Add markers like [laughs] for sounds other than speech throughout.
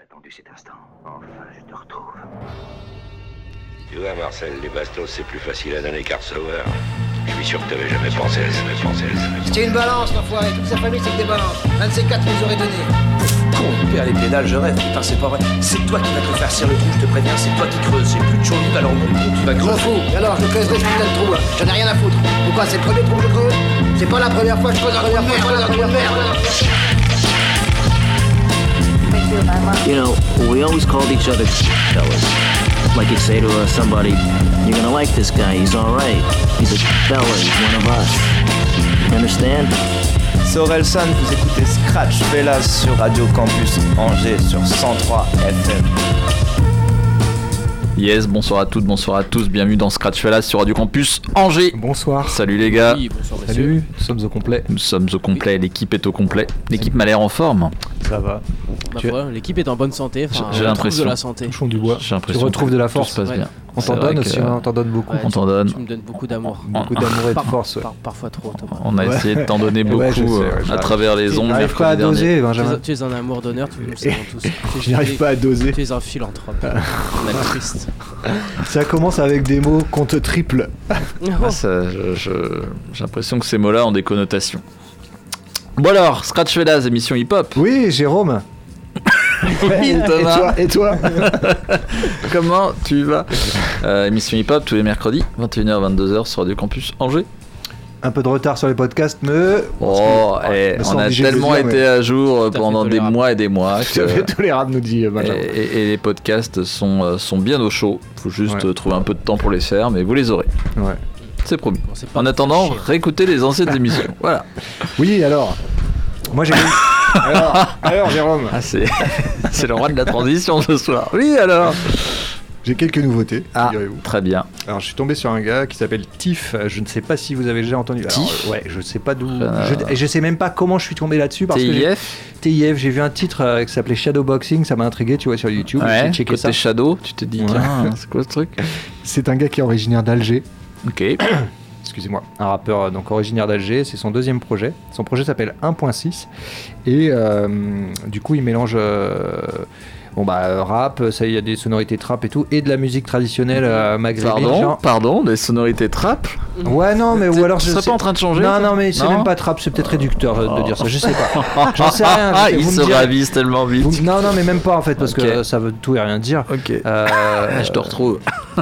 J'ai attendu cet instant. Enfin, je te retrouve. Tu vois, Marcel, les bastos, c'est plus facile à donner qu'à recevoir. Je suis sûr que t'avais jamais pensé à ça, jamais pensé à ça. C'était une balance, l'enfoiré. Toute sa famille, c'est que des balances. Un de ces quatre nous aurait donné. Con, père les pédales, je rêve, putain, c'est pas vrai. C'est toi qui vas te faire serrer le trou, je te préviens, c'est toi qui creuses. J'ai plus de chaud alors mon trou, tu vas creuser. fous. Et alors, je creuserai ce putain de trou, là. J'en ai rien à foutre. Pourquoi C'est le premier trou que je creuse? C'est pas la première fois que je creuse un trou de You know, we always called each other fellas. Like you'd say to uh, somebody, you're gonna like this guy, he's alright. He's a fella, he's one of us. You understand? C'est Orelsan, vous écoutez Scratch Fellas sur Radio Campus Angers sur 103 FM. Yes, bonsoir à toutes, bonsoir à tous, bienvenue dans Scratch Fellas sur Radio Campus Angers. Bonsoir. Salut les gars, Oui, bonsoir messieurs. Salut, nous sommes au complet. nous sommes au complet, l'équipe est au complet. L'équipe m'a l'air en forme. Ça va. Ma Tu- l'équipe est en bonne santé. Enfin, J'ai- j'ai on retrouve l'impression. de la santé. Du bois. J'ai Tu retrouves de la tout force. se passe Ouais. bien. On t'en donne aussi, on t'en donne beaucoup. Ouais, On t'en donne. Tu me donnes beaucoup d'amour. Beaucoup d'amour et de force. par- parfois trop, Thomas. On a Ouais. essayé de t'en donner [laughs] beaucoup Ouais, sais, euh, à travers les ondes. J'arrive pas à doser, Tu es, Benjamin. tu es un amour d'honneur, tu nous le savons tous. [laughs] Je n'arrive pas à doser. Tu es un philanthrope. [laughs] un altruiste. Ça commence avec des mots compte triple. Ah, J'ai l'impression que ces mots-là ont des connotations. Bon alors, Scratch Fellas, émission hip-hop. Oui, Jérôme. Oui, Et Thomas. toi, et toi [laughs] Comment tu vas Euh, Émission hip-hop tous les mercredis, 21h, 22h sur Radio Campus Angers. Un peu de retard sur les podcasts, mais. Oh, eh, on a tellement dire, été mais- à jour euh, Tout pendant des tolérable. mois et des mois Tu avais que, tous les rats, nous dit euh, et, Benjamin. et- et les podcasts sont, sont bien au chaud. Faut juste Ouais. trouver un peu de temps pour les faire, mais vous les aurez. Ouais. C'est promis. Bon, En attendant, réécoutez les anciennes [laughs] émissions. Voilà. Oui, alors. Moi j'ai. [laughs] alors, alors, Jérôme, Ah, c'est [laughs] c'est le roi de la transition ce soir. Oui, alors. j'ai quelques nouveautés, Ah, figurez-vous. très bien. Alors, je suis tombé sur un gars qui s'appelle Tiff. Je ne sais pas si vous avez déjà entendu. Alors, Tiff euh, Ouais, je sais pas d'où. Euh, Je, je sais même pas comment je suis tombé là-dessus parce que j'ai- TIF TIF, j'ai vu un titre euh, qui s'appelait Shadowboxing, ça m'a intrigué, tu vois, sur YouTube. Ouais, j'ai checké côté ça. Shadow, tu te dis, Ouais. tiens, c'est quoi ce truc? [laughs] C'est un gars qui est originaire d'Alger. Ok. Excusez-moi, un rappeur euh, donc originaire d'Alger, c'est son deuxième projet. Son projet s'appelle 1.6 et euh, du coup il mélange euh, bon bah rap, ça il y a des sonorités trap et tout et de la musique traditionnelle euh, maghrébine. Pardon, genre- pardon, des sonorités trap Ouais non mais ou alors Tu je serais sais- pas en train de changer Non non mais c'est même pas trap, c'est peut-être réducteur euh, de Oh. dire ça, je sais pas. J'en sais rien. Ah, il se ravise tellement vite. vous- Non non mais même pas en fait parce que ça veut tout et rien dire. Ok. Euh, [laughs] je te retrouve. [laughs]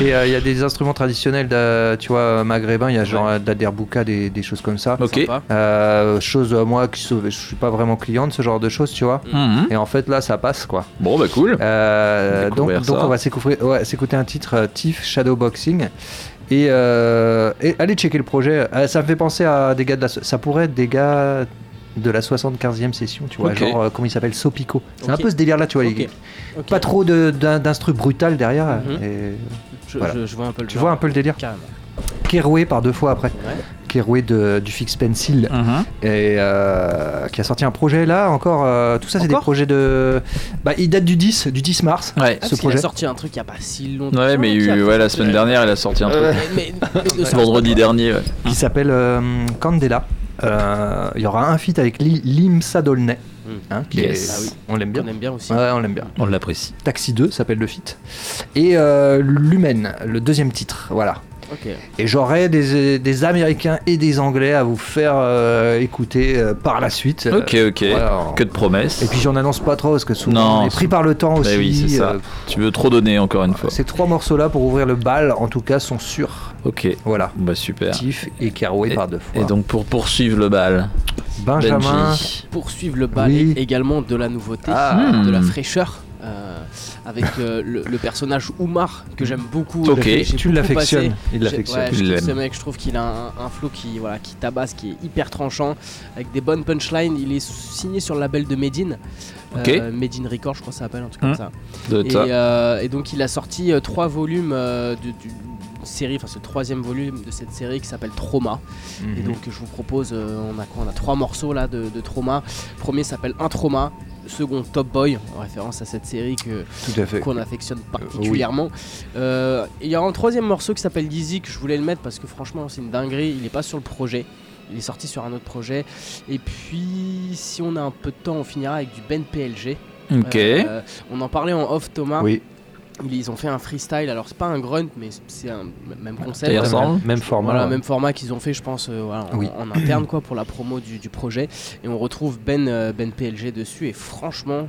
Et euh, il y a des instruments traditionnels, de, tu vois, maghrébins, il y a genre euh, de la derbouka, des, des choses comme ça. Ok. Euh, chose, euh, moi, qui je suis pas vraiment client de ce genre de choses, tu vois. Mhm. Et en fait, là, ça passe, quoi. Bon, bah cool. Euh, donc, on va s'écouter, ouais, s'écouter un titre, euh, Tiff Shadowboxing. Et, euh, et allez checker le projet. Euh, ça me fait penser à des gars de la... Ça pourrait être des gars de la 75e session, tu vois. Ok. Genre, euh, comment il s'appelle Sopico. C'est un peu ce délire-là, tu vois. Ok. les- Ok. Pas trop d'instru brutal derrière. Mhm. et Je, Voilà. je- je vois un peu le tu genre. vois un peu le délire Carrément. Keroué par deux fois après. Ouais. Keroué de, du Fix Pencil Mhm. et euh, qui a sorti un projet là encore. euh, tout ça, c'est des projets de. Bah, il date du 10, du 10 mars. Ouais. Ah, ce projet. a sorti un truc il y a pas si longtemps. Ouais, mais il eu- ouais, la semaine dernière, elle a sorti un truc. Mais, mais- mais de Ce vendredi dernier, ouais. Qui s'appelle euh, Candela. Euh, Il y aura un feat avec Li- Limsa Dolnay. Mm. hein, qui Yes. est- Ah oui. On l'aime bien. On aime bien aussi. Ouais, on l'aime bien. On l'apprécie. Taxi 2 s'appelle le feat. Et euh, Lumen, le deuxième titre. Voilà. Et j'aurai des, des Américains et des Anglais à vous faire euh, écouter euh, par la suite. Euh, Ok, ok. voilà. Que de promesses. Et puis j'en annonce pas trop parce que souvent Non, on est pris par le temps Bah aussi. oui, c'est ça. euh, Tu veux trop donner encore une fois. ces trois morceaux là pour ouvrir le bal, en tout cas, sont sûrs. Ok. Voilà. Bah super. Tiff et Caroué par deux fois. Et donc pour poursuivre le bal, Benjamin. Benji. Poursuivre le bal Oui. et également de la nouveauté, Ah. de la Hmm. fraîcheur. Euh, avec euh, le, le personnage Oumar que j'aime beaucoup. Ok. Tu l'affectionnes. Il l'affectionne. ouais, ce mec, je trouve qu'il a un, un flow qui, voilà, qui tabasse, qui est hyper tranchant, avec des bonnes punchlines. Il est signé sur le label de Medine. Ok. Euh, Medine Record, je crois que ça s'appelle, un truc Hmm. comme ça. de Et, ça. euh, et donc il a sorti euh, trois volumes euh, de- d'une série, enfin le troisième volume de cette série qui s'appelle Trauma. Et donc je vous propose, euh, on a quoi? On a trois morceaux là de, de Trauma. Le premier s'appelle Un Trauma. Second Top Boy, en référence à cette série que qu'on affectionne particulièrement. Euh, Il y a un troisième morceau qui s'appelle Dizzy que je voulais le mettre parce que franchement c'est une dinguerie. Il n'est pas sur le projet. Il est sorti sur un autre projet. Et puis si on a un peu de temps, on finira avec du Ben PLG. Ok. Euh, on en parlait en off, Thomas. Oui. Ils ont fait un freestyle. Alors, c'est pas un grunt, mais c'est un même concept. Ressemble. Même format. Voilà, ouais. même format qu'ils ont fait, je pense, euh, voilà, en, Oui. en interne quoi, pour la promo du, du projet. Et on retrouve Ben, euh, ben PLG dessus. Et franchement,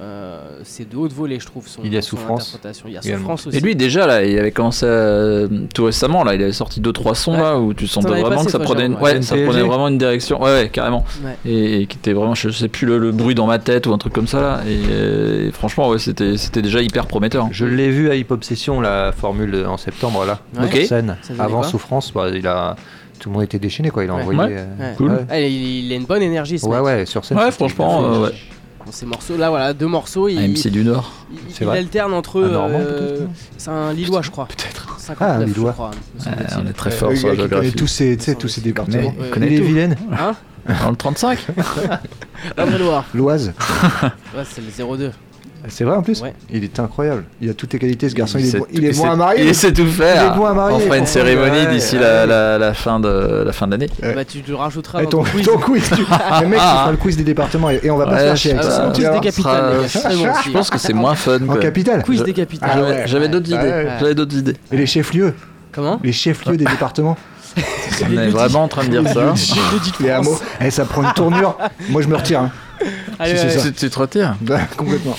euh, c'est de haute volée, je trouve. Son, Il y a Souffrance interprétation. Il y a également. souffrance aussi. Et lui déjà là, il avait commencé à- tout récemment là, il avait sorti deux trois sons Ouais. là où tu sentais vraiment passé, que ça toi, prenait, une... Ouais, ça prenait vraiment une direction, ouais, ouais carrément, Ouais. et, et qui était vraiment, je sais plus le, le bruit dans ma tête ou un truc comme ça là, et, euh, et franchement ouais, c'était c'était déjà hyper prometteur. Je l'ai vu à Hip Hop Session, la formule en septembre là. Ouais. Ok. Sur scène. Avant Souffrance, bah, il a. Tout le monde était déchaîné quoi. Il a Ouais. envoyé. Ouais. euh, Ouais. Cool. Ah, il, il a une bonne énergie, ce Ouais, mec. ouais, sur scène. Ouais, franchement, euh. Dans ces morceaux là, voilà, deux morceaux. Il, Un MC du Nord. il- C'est il vrai. alterne entre. Un Normand, euh, peut-être c'est un Lillois, je crois. Peut-être. 59, Ah, Lillois. je crois. on est très Euh, fort sur la connaît géographie. tous ces, tu sais, tous ces départements. Mais- Ouais. connaît Il est tout. vilaine. Hein Dans le 35 La vraie Loire. L'Oise. Ouais, c'est le 02. C'est vrai en plus Ouais. Il est incroyable. Il a toutes les qualités ce garçon. Il, est, bon, tout- il est bon sait- à marier. Il sait tout faire. Il est bon à marier, On fera une cérémonie Ouais, d'ici ouais. la, la, la fin de la fin d'année. Ouais. Bah, tu le rajouteras dans ton, ton quiz. ton quiz, tu... [laughs] le mec qui fera le quiz des départements et, et on va pas se chier avec ça. Tu quiz des capitales. Je pense que c'est moins fun. En capitale Quiz des capitales. Ah J'avais- d'autres Ah idées. J'avais d'autres idées. Et les chefs-lieux Comment Les chefs-lieux des départements [laughs] On est vraiment en train de dire ça. Les hameaux Eh, ça prend une tournure. Moi, je me retire. hein. Allez, c'est allez, ça. Tu, tu te retires Complètement.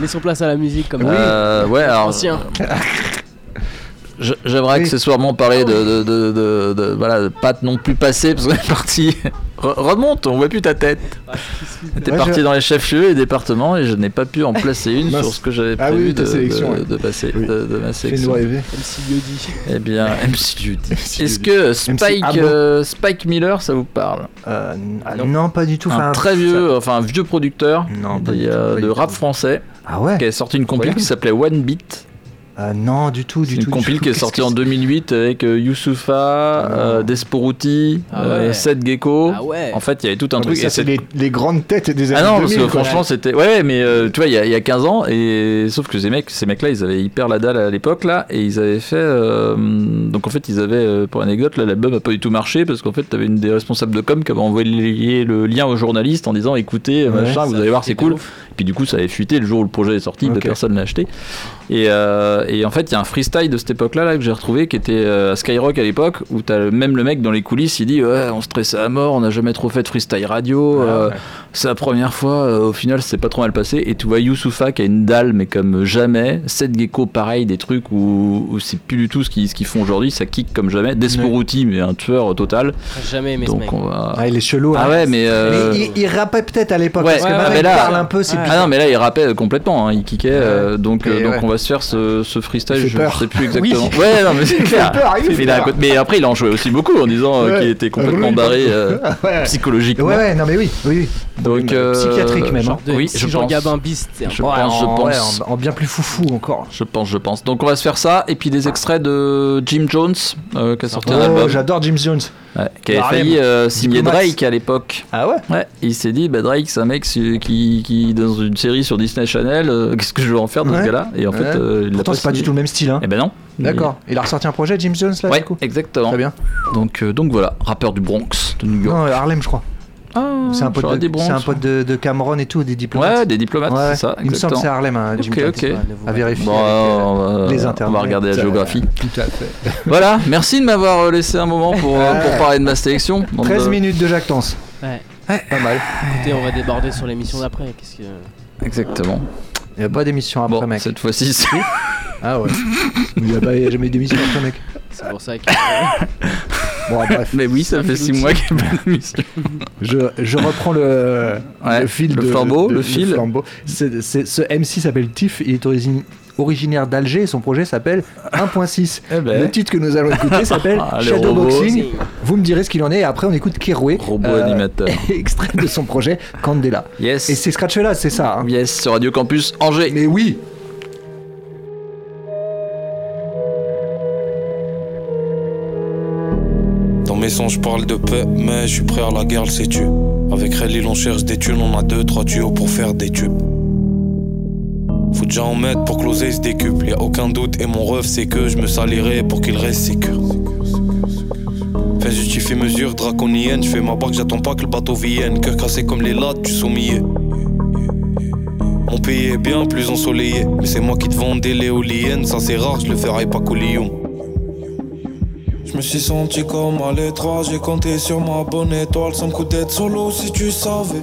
Laissons place à la musique comme Euh, Ouais, alors. Ancien. [laughs] J'aimerais Oui. accessoirement parler de, de, de, de- de- voilà, de pas non plus passer parce qu'on est parti. [laughs] Re- remonte, on voit plus ta tête. T'es Ouais, parti je- dans les chefs-lieux et départements et je n'ai pas pu en placer une [laughs] sur ce que j'avais Ah prévu oui, de, sélection, de- ouais. de passer Oui. de, de ma sélection. MC Yodi. Eh bien, MC Judy. MC Est-ce que Spike, euh, Spike Miller, ça vous parle? Euh, ah, non. pas du tout. Un Enfin, très vieux, enfin un vieux producteur Non, pas des, du tout, euh, de rap tout. français Ah ouais qui a sorti une Incroyable. qui s'appelait One Beat. Euh, Non, du tout, du une tout. du compile qui est sortie que en c'est 2008 avec euh, Youssoufa, euh, Desporuti, Ah euh, ouais. Seth Gecko. Ah ouais. En fait, il y avait tout un Ah, truc. ça, c'est les, les grandes têtes des années Ah non, parce 2000, que quoi. franchement, c'était. Ouais, mais euh, tu vois, il y, a- il y a 15 ans, et sauf que ces mecs, ces mecs-là, ils avaient hyper la dalle à l'époque, là, et ils avaient fait. euh, Donc en fait, ils avaient, euh, pour anecdote, là, l'album a pas du tout marché, parce qu'en fait, t'avais une des responsables de com qui avait envoyé le lien aux journalistes en disant écoutez, Ouais, machin, vous allez voir, c'est cool. ouf. Et puis du coup, ça avait fuité le jour où le projet est sorti, bah, Ok. personne l'a acheté. Et, et en fait, il y a un freestyle de cette époque-là là, que j'ai retrouvé qui était euh, à Skyrock à l'époque, où t'as le- même le mec dans les coulisses, il dit Ouais, on stressait à mort, on n'a jamais trop fait de freestyle radio, euh, c'est la première fois, euh, au final, c'est pas trop mal passé. Et tu vois Youssoufa qui a une dalle, mais comme jamais. Seth Gecko, pareil, des trucs où, où c'est plus du tout ce qu'ils ce qu'ils font aujourd'hui, ça kick comme jamais. Desporuti, mais un tueur total. Jamais aimé ce Donc mec. on va. Ah, il est chelou. Ah hein. ouais, mais. euh, Mais il, il rappait peut-être à l'époque. Ouais, parce que ouais, maintenant, mais il là- parle un peu, c'est Ouais. Ah non, mais là il rappait complètement, hein, il kickait. euh, donc euh, donc ouais. on va se faire ce, ce freestyle, je peur. sais plus [laughs] exactement. [laughs] Ouais, non, mais c'est clair. peur, il fait Mais, peur. après il en jouait aussi beaucoup en disant euh, Ouais. qu'il était complètement Oui, barré euh, [laughs] Ouais. psychologiquement. Ouais, non, mais oui, oui. oui. Donc euh, psychiatrique même. genre- hein. Oui, je Jean pense. Gabin Beast, un Je Ouais, pense, je en, pense. ouais, en- en bien plus foufou encore. Je pense, je pense. Donc on va se faire ça et puis des extraits de Jim Jones euh, qui a sorti un Oh, album, j'adore James Jones. ouais, qui avait failli euh, signer. Drake à l'époque. Ah ouais Ouais, il s'est dit, bah Drake, c'est un mec qui, qui, dans une série sur Disney Channel, euh, [laughs] qu'est-ce que je vais en faire de ce gars-là? Et en fait, Ouais. euh, il Pourtant, c'est pas du tout le même style. Hein. Eh ben non. D'accord. Il a ressorti un projet, James Jones, là, Ouais, du coup? exactement. Très bien. Donc, euh, donc voilà, rappeur du Bronx de New York. Non, Harlem, je crois. Ah, C'est un pote, de, dit Bronx, c'est un pote de, de Cameron et tout, des diplomates. Ouais, des diplomates, Ouais, c'est ça. Il me semble que c'est exactement. Harlem, hein, Ok, ok. Ouais, À vérifier. Bon, avec, euh, on, va, les on internets. va regarder la géographie. Tout à fait. [laughs] Voilà, merci de m'avoir euh, laissé un moment pour, euh, pour parler de ma sélection. Bande 13 de- minutes de jactance. Ouais. Pas mal. Écoutez, on va déborder sur l'émission d'après. Qu'est-ce que. Exactement. Il n'y a pas d'émission après, Bon, mec. cette fois-ci, c'est- Ah ouais. Il n'y a, a jamais eu d'émission après, mec. C'est pour ça que. [laughs] Bon, [laughs] bref. mais oui, ça fait 6 mois qu'il n'y a pas d'émission. Je, je reprends le, Ouais, le fil le de- flambeau, de- le fil. flambeau. Ce MC s'appelle Tiff, il est origine- originaire d'Alger et son projet s'appelle 1.6. Eh ben. Le titre que nous allons écouter s'appelle [laughs] Ah, Shadowboxing. Vous me direz ce qu'il en est et après on écoute Keroué. Robot euh, animateur. [laughs] extrait de son projet Candela. Yes. Et c'est Scratch là, c'est ça. hein. Yes, sur Radio Campus Angers. Mais oui, mes songes, je parle de paix, mais je suis prêt à la guerre, le sais-tu? Avec Relil, on cherche des thunes, on a deux, trois tuyaux pour faire des tubes. Faut déjà en mettre pour que l'oseille se décuple, y a aucun doute, et mon rêve c'est que je me salirai pour qu'il reste sécure. Fais justifier mesure draconienne, je fais ma barque, j'attends pas que le bateau vienne. Cœur cassé comme les lattes, tu sommillé. Mon payé bien plus ensoleillé. Mais c'est moi qui te des l'éolienne, ça c'est rare, je le ferai pas Lyon. Je me suis senti comme à l'étroit, j'ai compté sur ma bonne étoile sans coup d'être solo si tu savais.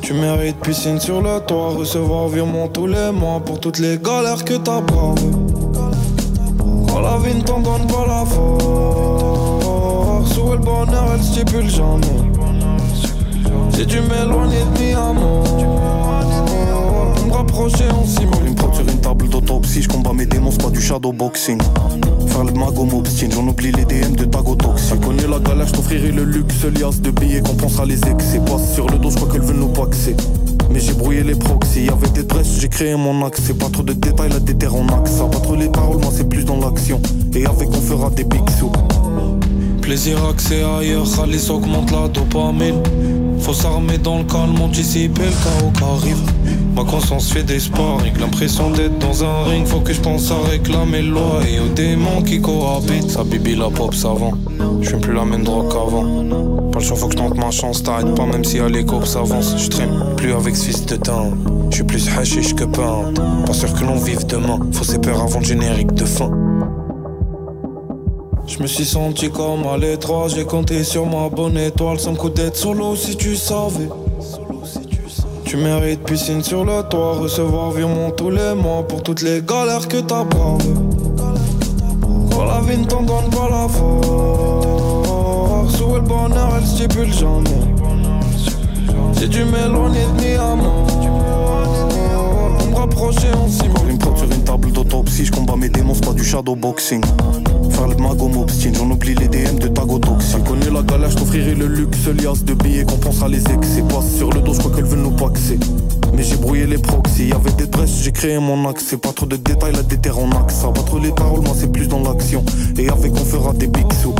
Tu mérites piscine sur le toit, recevoir virement tous les mois pour toutes les galères que t'as bravées. Quand la vie ne t'en donne pas la force, où le bonheur, elle stipule jamais. Si tu m'éloignes de mi amour, me rapprocher, on simule. Sur une table d'autopsie, je combats mes démons, c'est pas du shadowboxing. Faire le mago m'obstine, j'en oublie les DM de Tago Toxic. Connais la galère, je t'offrirai le luxe, lias de billets qu'on pensera les excès. Passe sur le dos, je crois qu'elle veut nous paxer. Mais j'ai brouillé les proxys, avec des dresses, j'ai créé mon axe. C'est pas trop de détails, la déterre en axe. Ça pas trop les paroles, moi c'est plus dans l'action. Et avec on fera des big Plaisir accès ailleurs, Alice augmente la dopamine. Faut s'armer dans le calme, anticiper le chaos qui arrive. Ma conscience fait des avec l'impression d'être dans un ring. Faut que je pense à réclamer loi et aux démons qui cohabitent. Ça bibi la pop savant, je plus la même drogue qu'avant. Pas le choix, faut que je tente ma chance, t'arrêtes pas même si à l'éco s'avance. Je traîne plus avec ce fils de teint, je suis plus hashish que peint. Pas sûr que l'on vive demain, faut ses peurs avant le générique de fin. Je me suis senti comme à l'étroit, j'ai compté sur ma bonne étoile sans coup d'être solo si tu savais. Tu mérites piscine sur le toit, recevoir virement tous les mois pour toutes les galères que t'as bravées. Quand la vie ne t'en donne pas la force, où le bonheur, elle stipule jamais. Si tu m'éloignes de mi rapprocher, on simule. Une sur une table d'autopsie, je combats mes démons, c'est pas du shadowboxing. Faire le mago m'obstine, j'en oublie les DM de Tago Tu connais la galère, je t'offrirai le luxe, lias de billets qu'on pensera les excès. Passe sur le dos, je crois qu'elle veut nous paxer. Mais j'ai brouillé les proxys, avec des dresses, j'ai créé mon axe. C'est pas trop de détails, la déterre en axe. Trop les paroles, moi c'est plus dans l'action. Et avec on fera des big sous.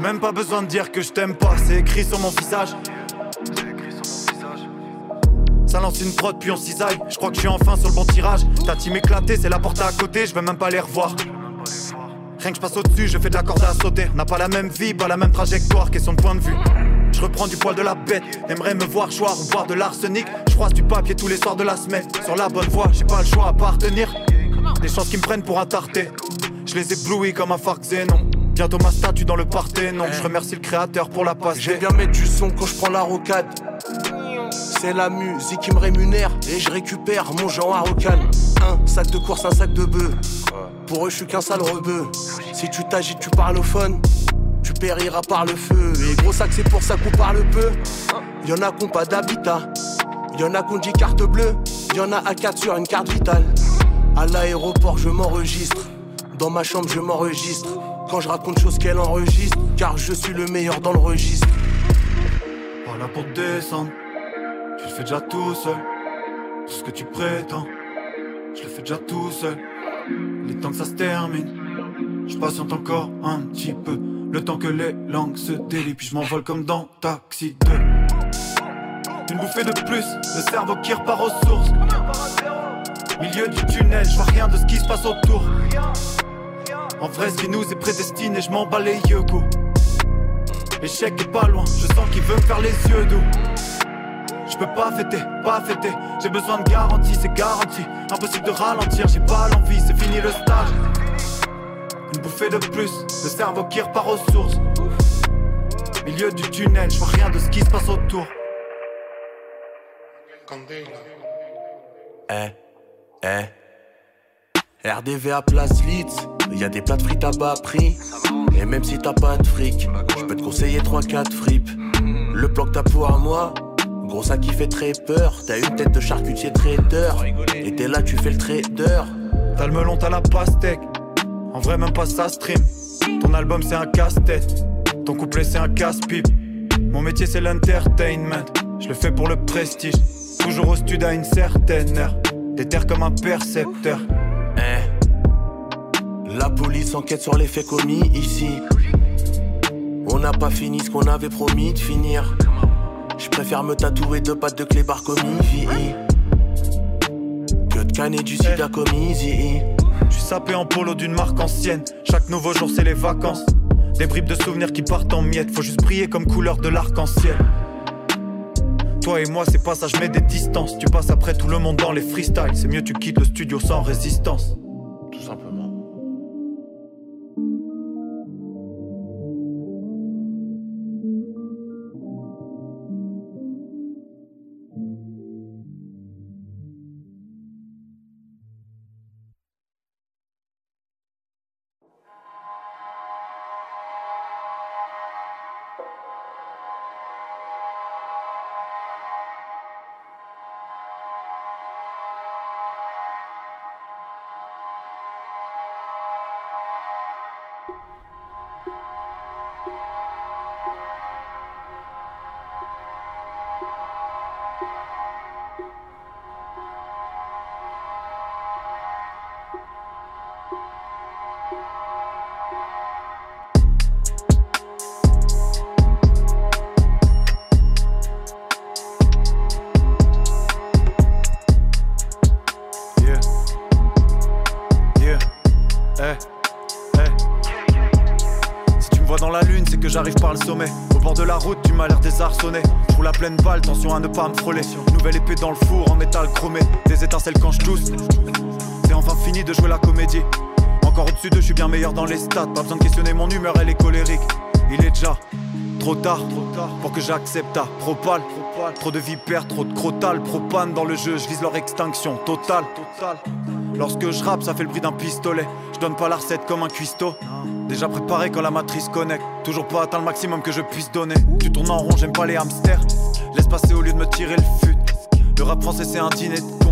Même pas besoin de dire que je t'aime pas, c'est écrit sur mon visage. Ça lance une prod puis on cisaille. Je crois que je suis enfin sur le bon tirage. Ta team éclatée, c'est la porte à côté, je vais même pas les revoir. Rien que je passe au-dessus, je fais de la corde à sauter. N'a pas la même vie, pas la même trajectoire, question de point de vue. Je reprends du poil de la bête, aimerais me voir choir ou de l'arsenic. Je croise du papier tous les soirs de la semaine. Sur la bonne voie, j'ai pas le choix à partenir. Des chances qui me prennent pour un tarté. Je les éblouis comme un Farc Zénon. Bientôt ma statue dans le non Je remercie le créateur pour la passe. J'aime bien mettre du son quand je prends la rocade. C'est la musique qui me rémunère et je récupère mon genre à rocane. Un sac de course, un sac de bœuf. Pour eux, je suis qu'un sale rebeu. Si tu t'agites, tu parles au phone. Tu périras par le feu. Et gros sac, c'est pour ça qu'on parle peu. Y'en a qui pas d'habitat. Y'en a qu'on dit carte bleue. Y'en a à 4 sur une carte vitale. À l'aéroport, je m'enregistre. Dans ma chambre, je m'enregistre. Quand je raconte choses qu'elle enregistre, car je suis le meilleur dans le registre. Voilà pour descendre, tu le fais déjà tout seul. Tout ce que tu prétends, je le fais déjà tout seul. Les temps que ça se termine, je patiente encore un petit peu. Le temps que les langues se délient, puis je m'envole comme dans Taxi 2. Une bouffée de plus, le cerveau qui repart aux sources. Milieu du tunnel, je vois rien de ce qui se passe autour. En vrai, ce nous est prédestiné, je m'en bats les yeux, go. L'échec est pas loin, je sens qu'il veut faire les yeux doux. Je peux pas fêter, pas fêter, j'ai besoin de garantie, c'est garanti. Impossible de ralentir, j'ai pas l'envie, c'est fini le stage. Une bouffée de plus, le cerveau qui repart aux sources. Milieu du tunnel, je vois rien de ce qui se passe autour. Eh, eh. RDV à place Litz. Y a des plats de frites à bas prix. Et même si t'as pas de fric, je peux te conseiller 3-4 fripes. Le plan que t'as pour moi, gros ça qui fait très peur. T'as une tête de charcutier trader. Et t'es là, tu fais le trader. T'as le melon, t'as la pastèque. En vrai, même pas ça stream. Ton album, c'est un casse-tête. Ton couplet, c'est un casse-pipe. Mon métier, c'est l'entertainment. Je le fais pour le prestige. Toujours au studio à une certaine heure. Déterre comme un percepteur. La police enquête sur les faits commis ici. On n'a pas fini ce qu'on avait promis de finir. Je préfère me tatouer deux pattes de clébard comme Ivy. Que de canner du sida comme Easy. Je sapé en polo d'une marque ancienne. Chaque nouveau jour, c'est les vacances. Des bribes de souvenirs qui partent en miettes. Faut juste briller comme couleur de l'arc-en-ciel. Toi et moi, c'est pas ça, je mets des distances. Tu passes après tout le monde dans les freestyles. C'est mieux, tu quittes le studio sans résistance. Eh. Eh. Si tu me vois dans la lune, c'est que j'arrive par le sommet. Au bord de la route, tu m'as l'air désarçonné. Roule la pleine balle, attention à ne pas me frôler. Nouvelle épée dans le four en métal chromé. Des étincelles quand je tousse. C'est enfin fini de jouer la comédie. Encore au-dessus d'eux, je suis bien meilleur dans les stats. Pas besoin de questionner mon humeur, elle est colérique. Il est déjà trop tard, pour que j'accepte ta propale. Trop de vipères, trop de crotal, propane dans le jeu, je vise leur extinction totale. Lorsque je rappe, ça fait le bruit d'un pistolet. Je donne pas la recette comme un cuistot. Déjà préparé quand la matrice connecte. Toujours pas atteint le maximum que je puisse donner. Tu tournes en rond, j'aime pas les hamsters. Laisse passer au lieu de me tirer le fut. Le rap français, c'est un dîner de con.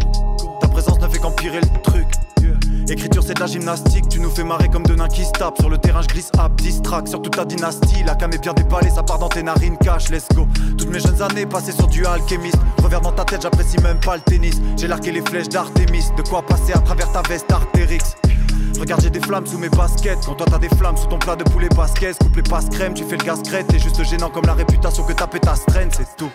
Ta présence ne fait qu'empirer le truc. Écriture c'est de la gymnastique, tu nous fais marrer comme deux nains qui se tapent. Sur le terrain je glisse up, distract sur toute ta dynastie. La cam est bien déballée, ça part dans tes narines, cash, let's go. Toutes mes jeunes années passées sur du alchimiste. Revers dans ta tête, j'apprécie même pas le tennis. J'ai largué les flèches d'Artémis, de quoi passer à travers ta veste Artérix Regarde j'ai des flammes sous mes baskets. Quand toi t'as des flammes sous ton plat de poulet basquez Coupe les passes crème, tu fais le gaz crête. T'es juste gênant comme la réputation que ta pétasse traîne, c'est tout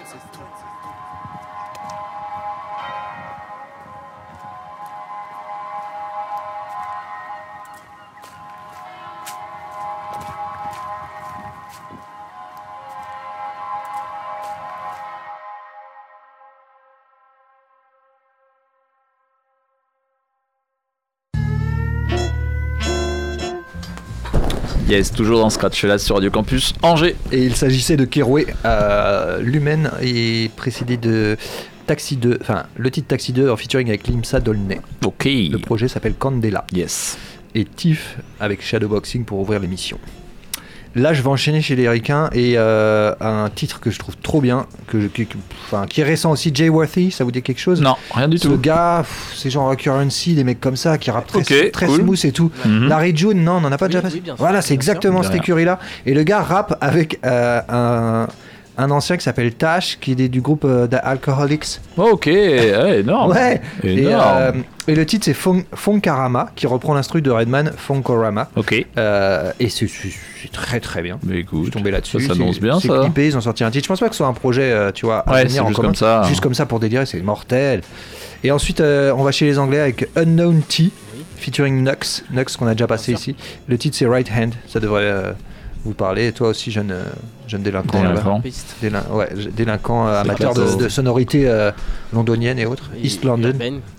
Yes, toujours dans Scratch là sur Radio Campus Angers. Et il s'agissait de Keroué, euh, Lumen, et précédé de Taxi 2, enfin le titre Taxi 2 en featuring avec Limsa Dolnay. Ok. Le projet s'appelle Candela. Yes. Et Tiff avec Shadowboxing pour ouvrir l'émission. Là, je vais enchaîner chez les Ricains et euh, un titre que je trouve trop bien, que, je- qui, qui- enfin, qui est récent aussi, Jay Worthy, ça vous dit quelque chose? Non, rien du Ce tout. gars, pff, c'est genre Currency, des mecs comme ça qui rappent très, Ok, très cool. smooth et tout. Mhm. Larry June, non, on n'en a pas Oui, déjà passé. Voilà, c'est exactement cette écurie-là. Et le gars rappe avec euh, un, un ancien qui s'appelle Tash, qui est du groupe euh, The Alcoholics. Oh, ok, ouais, énorme. Ouais. Et, Énorme. euh, et le titre c'est Fon- Fonkarama, qui reprend l'instru de Redman, Fonkorama. Ok. Euh, et c'est très très bien. Mais Je écoute, suis tombé là-dessus. ça s'annonce bien ça. clippé, ils ont sorti un titre. Je pense pas que ce soit un projet, euh, tu vois, à Ouais, venir en juste commun. comme ça. Juste comme ça pour délirer, c'est mortel. Et ensuite, euh, on va chez les Anglais avec Unknown T, featuring Nux. Nux qu'on a déjà passé ici. Le titre c'est Right Hand. Ça devrait euh, vous parler. Et toi aussi, jeune, euh, jeune délinquant. Délinquant. là-bas. Piste. Délin- ouais, délinquant, euh, de, de sonorité euh, londonienne et autres. Et East London.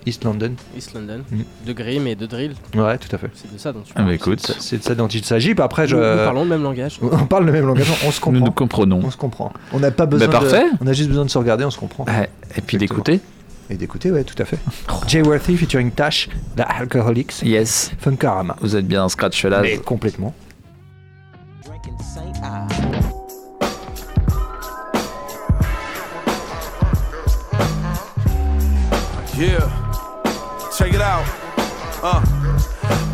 East London. East London. Mm. De grim et de drill. Ouais, tout à fait. C'est de ça dont tu Ah, parles. bah écoute, C'est de ça dont il s'agit. Après, je... Nous, nous parlons le même langage. [laughs] on parle le même langage, on se nous comprend. nous comprenons. On se comprend. On n'a pas besoin. Bah, parfait. De... On a juste besoin de se regarder, on se comprend. Ouais, Et puis d'écouter. Et d'écouter, ouais, tout à fait. [laughs] Jay Worthy featuring Tash, The Alcoholics, Yes. Funkarama. Vous êtes bien dans Scratch là. Mais complètement. Yeah, check it out. Uh,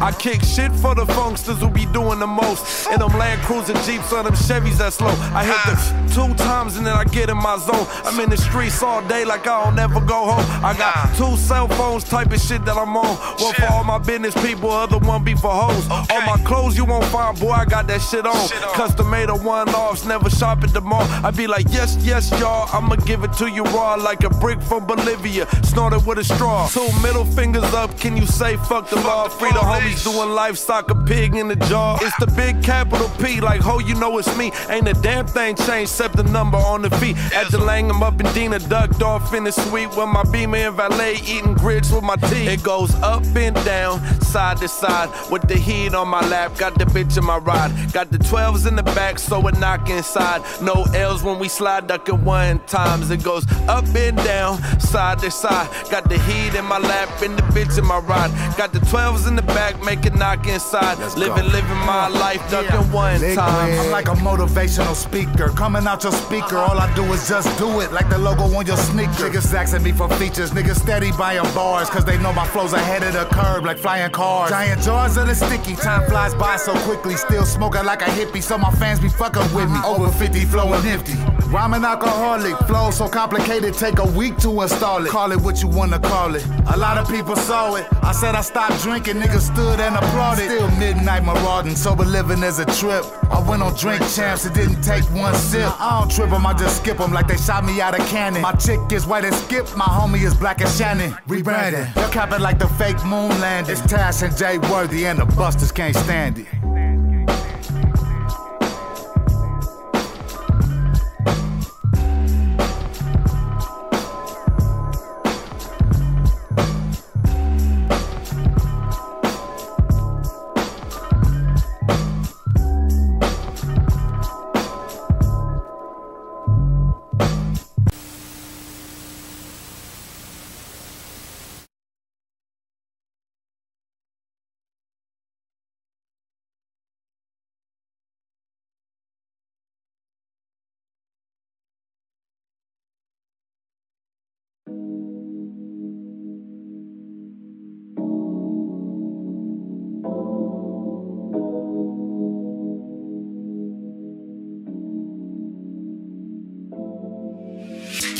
I kick shit for the funksters who be doing the most. In them Land Cruiser Jeeps or them Chevys that slow. I hit the two times and then I get in my zone. I'm in the streets all day like I don't ever go home. I got two cell phones, type of shit that I'm on. One for all my business people, other one be for hoes. All my clothes you won't find, boy, I got that shit on. Custom made a one offs, never shop at the mall. I be like, yes, yes, y'all. I'ma give it to you raw like a brick from Bolivia. Snorted with a straw. Two middle fingers up, can you say fuck the law? Free the homies doing life, a pig in the jaw. It's the big capital P, like ho, you know it's me. Ain't a damn thing changed except the number on the feet. At the Langham up in Dina, ducked off in the suite with my beamer and valet eating grits with my teeth. It goes up and down, side to side, with the heat on my lap. Got the bitch in my ride. Got the 12s in the back, so it knock inside. No L's when we slide, ducking one times. It goes up and down, side to side. Got the heat in my lap and the bitch in my ride. Got the 12s in the back, make it knock inside. living, living my life, ducking one time. I'm like a motivational speaker. Coming out your speaker, uh-huh. all I do is just do it. Like the logo on your sneaker. Niggas asking me for features. Niggas steady buying bars. Cause they know my flow's ahead of the curb like flying cars. Giant jars of the sticky. Time flies by so quickly. Still smoking like a hippie. So my fans be fucking with me. Over 50 flowing nifty. Rhyming alcoholic. Flow so complicated. Take a week to install it. Call it what you wanna call it. A lot of people saw it. I said I stopped drinking. Niggas stood and applauded. Still midnight marauding. Sober living is a trip. I went on drink champs. It didn't take one sip. I don't trip trip 'em, I just skip skip 'em like they shot me out of cannon. My chick is white as Skip. My homie is black as Shannon. Rebranding. They're capping like the fake moon landing. It's Tash and Jay Worthy and the Busters can't stand it.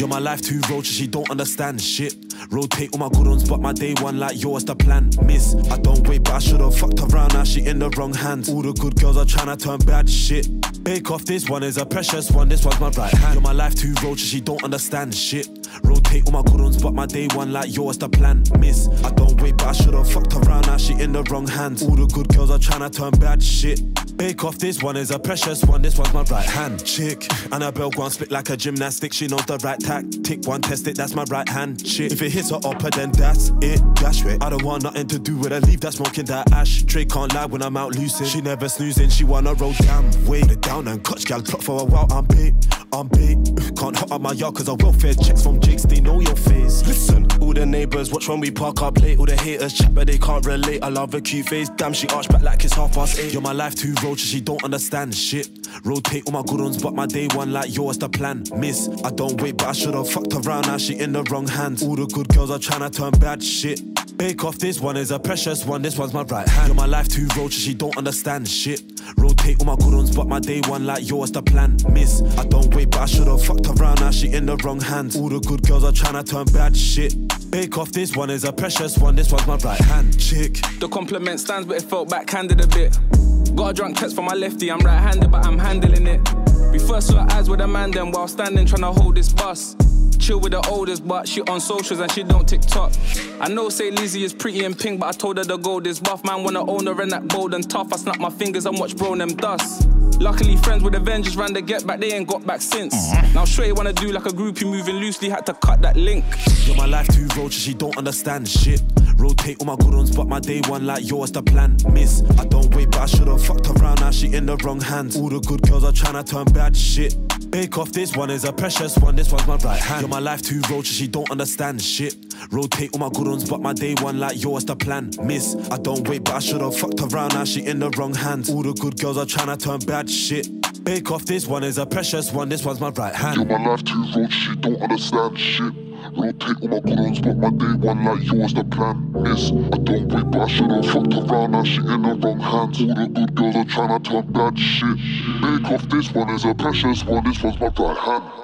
You're my life too roaches, she don't understand shit. Rotate all my good ones, but my day one like yours the plan. Miss, I don't wait, but I should've fucked around. Now she in the wrong hands. All the good girls are trying to turn bad shit. Bake off, this one is a precious one. This one's my right hand. You're my life too roaches, she don't understand shit. Rotate all my good ones, but my day one like yours the plan. Miss, I don't wait, but I should've fucked around. Now she in the wrong hands. All the good girls are trying to turn bad shit. Bake off, this one is a precious one. This one's my right hand. Chick, Annabelle go and split like a gymnastic. She knows the right tactic. One test it, that's my right hand. Shit, if it hits her upper, then that's it. Dash it. I don't want nothing to do with her. Leave that smoking that ash. Trey can't lie when I'm out lucid. She never snoozing. She wanna roll down. Wait it down and clutch gal plot for a while. I'm bait. I'm bait. Can't hot up my yard cause I welfare checks from Jakes. They know your face. Listen, all the neighbors watch when we park up late. All the haters chat, but they can't relate. I love her cute face. Damn, she arched back like it's half past eight. You're my life too roaches, she don't understand shit. Rotate all my good ones, but my day one like yours the plan. Miss, I don't wait, but I should've fucked around. Now she in the wrong hands. All the good girls are trying to turn bad shit. Bake off, this one is a precious one. This one's my right hand. You're my life too roaches, she don't understand shit. Rotate all my good ones, but my day one like yours the plan. Miss, I don't wait, but I should've fucked around. Now she in the wrong hands. All the good girls are trying to turn bad shit. Bake off, this one is a precious one. This one's my right hand. Chick. The compliment stands, but it felt backhanded a bit. Got a drunk text from my lefty, I'm right handed, but I'm handling it. We first saw eyes with a man, then while standing trying to hold this bus. Chill with the oldest, but she on socials and she don't TikTok. I know say Lizzie is pretty and pink, but I told her the gold is buff. Man wanna own her and that bold and tough. I snap my fingers and watch bro and them dust. Luckily, friends with Avengers ran the get back, they ain't got back since. Uh-huh. Now, Shrey wanna do like a groupie moving loosely, had to cut that link. You're my life too roaches, she don't understand shit. Rotate all my good ones, but my day one like yours the plan. Miss, I don't wait, but I should've fucked around. Now she in the wrong hands. All the good girls are trying to turn bad shit. Bake off, this one is a precious one. This one's my right hand. You're my life too roaches, she don't understand shit. Rotate all my good ones, but my day one like yours the plan. Miss, I don't wait, but I should've fucked around. Now she in the wrong hands. All the good girls are trying to turn bad shit. Bake off, this one is a precious one. This one's my right hand. You're my life too roaches, she don't understand shit. Rotate all my ones, but my day one like yours, the plan. Miss, I don't wait, but I should've fucked around. Now she in the wrong hands. All the good girls are trying to talk bad shit. Make off this one is a precious one. This one's my right hand.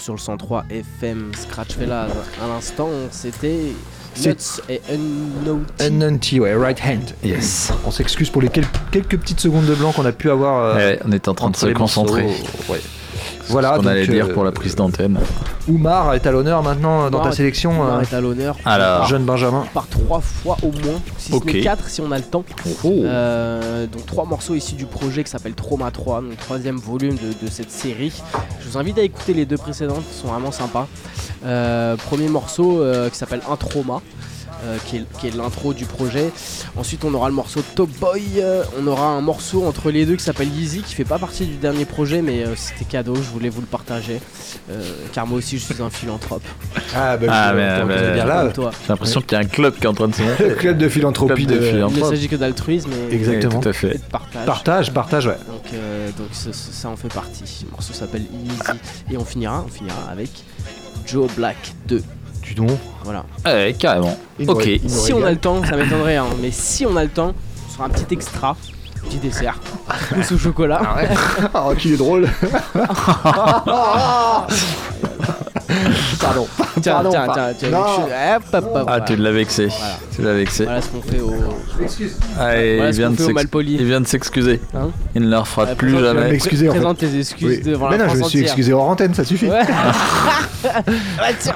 Sur le 103 FM Scratch Fella à l'instant, c'était Nuts et Unnaughty. Unnaughty, ouais, right hand. Yes. On s'excuse pour les quel- quelques petites secondes de blanc qu'on a pu avoir. euh, Ouais, on était en train de se concentrer. Ouais. Voilà. Ce qu'on allait dire euh, pour la prise d'antenne. Oumar est à l'honneur maintenant dans ta est- sélection. Oumar euh, est à l'honneur. Alors. Jeune Benjamin. Par trois fois au moins, si ce n'est quatre si on a le temps. Oh. Euh, donc trois morceaux issus du projet qui s'appelle Trauma 3, donc troisième volume de, de cette série. Je vous invite à écouter les deux précédentes, qui sont vraiment sympas. Euh, premier morceau euh, qui s'appelle Un Trauma. Euh, qui est, qui est l'intro du projet. Ensuite, on aura le morceau Top Boy. euh, on aura un morceau entre les deux qui s'appelle Yeezy, qui fait pas partie du dernier projet, mais euh, c'était cadeau. Je voulais vous le partager, euh, car moi aussi, je suis un philanthrope. Ah, bah, Ah. Comme toi. J'ai l'impression qu'il y a un club qui est en train de se monter. Le club de philanthropie Club de de- Il ne s'agit que d'altruisme et, Exactement. tout à fait. et de partage. Partage, partage, ouais. Donc, euh, ce- ça en fait partie. Le morceau s'appelle Easy. Et on finira, on finira avec Joe Black 2. Du don. Voilà. Ouais, carrément. Ok. Si on a le temps, ça m'étonnerait, hein, mais si on a le temps, on sera un petit extra, petit dessert, mousse au chocolat. [laughs] oh, qu'il est drôle. [laughs] Pardon. Tiens, Pardon, tiens, pas- tiens, tiens, Non. quelque chose- hop, hop, hop, Ah, voilà. tu l'as vexé. Voilà. Tu l'as vexé. Voilà ce qu'on fait au. Ah, et Voilà il, ce vient qu'on de fait au s'ex- malpoli. il vient de s'excuser. Hein il ne le refera Ouais, plus présente- jamais. m'excuser, en fait. Présente tes excuses Oui. devant Mais la non, je me France suis entière. excusé hors antenne, ça suffit. Ouais. Ouais, [laughs] tiens.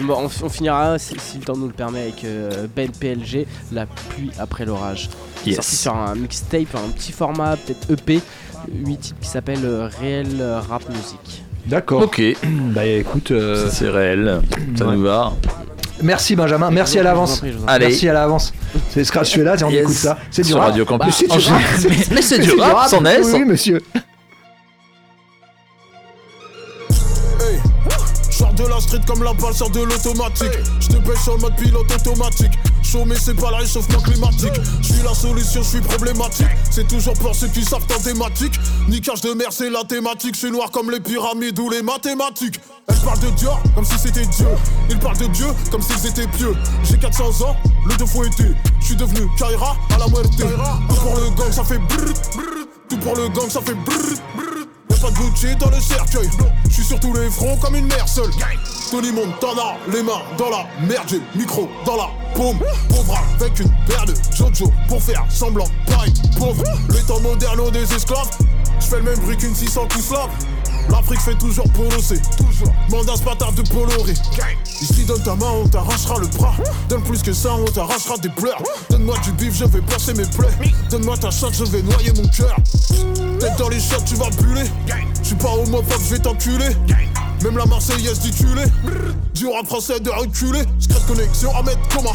Bon, on, on finira, si, si le temps nous le permet, avec euh, Ben PLG, La pluie après l'orage. Yes. Sorti sur un mixtape, un petit format, peut-être EP, 8 titres qui s'appelle euh, Réel Rap Music. D'accord. Ok. [clears throat] Bah écoute, euh, C'est réel. Ça Ouais. nous va. merci Benjamin, merci à l'avance. Merci à l'avance. C'est Scratch, tu es là, tiens, on Yes. écoute ça. C'est du rap. Radio Campus. [laughs] Mais c'est du Angers. rap. Mais- c'est du rap, c'en est, oui, monsieur. De la street comme la balle sort de l'automatique. Je te pêche sur mode pilote automatique. Chaud mais c'est pas le réchauffement climatique. Je suis la solution, je suis problématique. C'est toujours pour ceux qui savent en thématique. Niquage de mer, c'est la thématique. Je suis noir comme les pyramides ou les mathématiques. Elle parle de Dieu comme si c'était Dieu. Il parle de Dieu comme s'ils étaient pieux. J'ai 400 ans, le deux fois été. Je suis devenu Kaira à la muerte. Tout pour le gang, ça fait brrr, brrr. Tout pour le gang, ça fait brrr, dans le cercueil. Je suis sur tous les fronts comme une mère seule. Tony Montana, les mains dans la merde, j'ai micro dans la paume. Pauvre avec une paire de Jojo pour faire semblant pareil. Pauvre, les temps modernes ont des esclaves. Je fais le même bruit qu'une 600 coups slave. L'Afrique fait toujours polosser. Toujours. Mandat bâtard de Poloré. Ici, donne ta main, on t'arrachera le bras. Donne plus que ça, on t'arrachera des pleurs. Donne-moi du bif, je vais percer mes plaies. Donne-moi ta chatte, je vais noyer mon cœur. Tête dans les shots, tu vas buller. Je suis pas homophobe, je vais t'enculer. Même la Marseillaise dit culé. Du rap français de reculer. Secret connexion à mettre coma.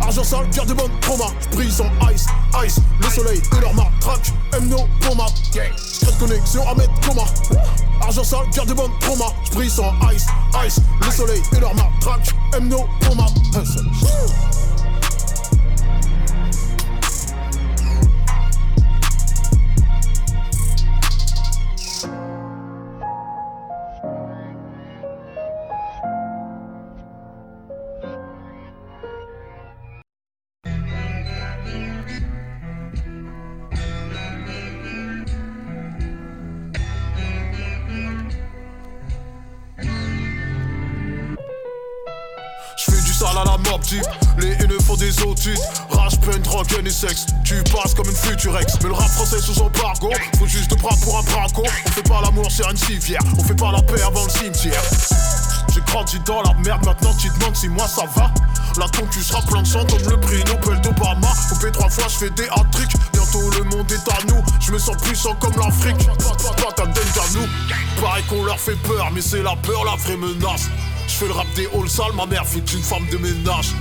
Argent sale, garde de bonne trauma. J'brille sans ice, ice. Le soleil et leur matraque. M no coma. Secret connexion à mettre coma. Argent sale, garde de bonne trauma. J'brille sans ice, ice. Le soleil et leur matraque. M no coma. Otites Rage, peine, drogue, et sexe. Tu passes comme une futurex Mais le rap français sous embargo Faut juste de bras pour un braco. On fait pas l'amour sur une civière. On fait pas la paix avant le cimetière. J'ai grandi dans la merde Maintenant tu demandes si moi ça va. La concu sera plein de sang comme le prix Nobel d'Obama. Coupé trois fois je fais des hat-tricks Bientôt le monde est à nous. Je me sens puissant comme l'Afrique. Pas ta dingue à nous. Pareil qu'on leur fait peur Mais c'est la peur la vraie menace. Je fais le rap des halls sales, ma mère fut une femme de ménage.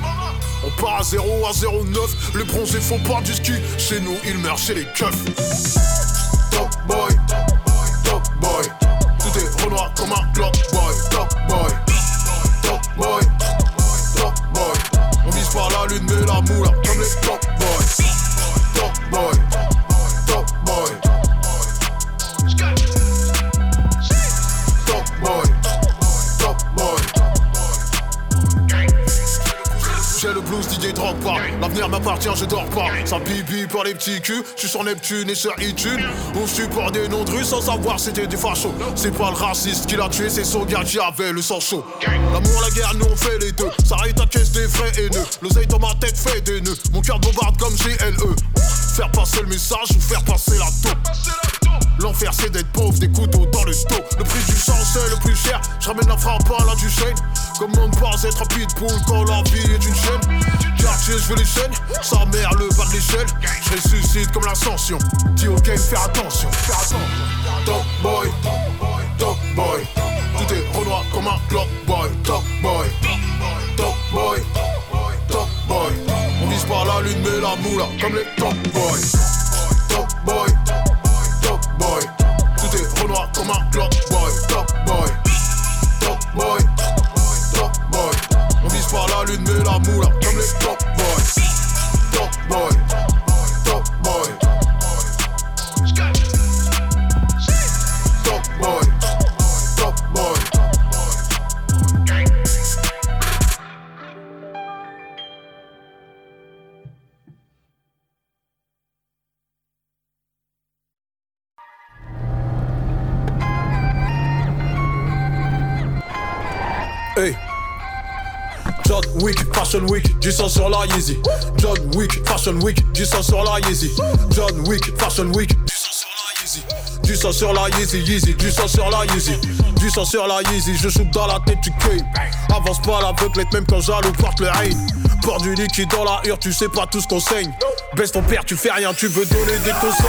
On part à 0 à 09. Les bronzés font pas du ski. Chez nous, ils meurent chez les keufs. Top boy, M'appartient je dors pas. Ça bibi par les petits culs Je suis sur Neptune et sur iTunes On supporte des noms de rue sans savoir c'était du facho C'est pas le raciste qui l'a tué C'est son gars qui avait le sang chaud. L'amour la guerre nous on fait les deux. Ça arrête ta caisse des vrais haineux L'oseille dans ma tête fait des nœuds. Mon cœur bombarde comme GLE Faire passer le message ou faire passer la taupe. L'enfer c'est d'être pauvre, des couteaux dans le sto Le prix du sang c'est le plus cher. Je ramène la frappe à la du chaîne Comment ne pas être un pitbull quand la vie est une chaîne Quartier je veux les chaînes, sa mère le bas de l'échelle. Je ressuscite comme l'ascension. Dis attention, faire attention. Top boy, top boy. Tout est renoir comme un clock boy. Top boy, top boy, top boy. On vise pas la lune mais la moula comme les top boys. Top boy. Top boy. Tout est renoir comme un clock Fashion Week, du sang sur la Yeezy. John Wick, Fashion Week, du sang sur la Yeezy. John Wick, Fashion Week, du sang sur la Yeezy. Du sang sur la Yeezy, Yeezy, du sang sur la Yeezy. Du sang sur la Yeezy, je shoot dans la tête, tu came. Avance pas l'aveuglette, même quand jaloux porte le rain. Porte du liquide dans la hure, tu sais pas tout ce qu'on saigne. Baisse ton père, tu fais rien, tu veux donner des conseils.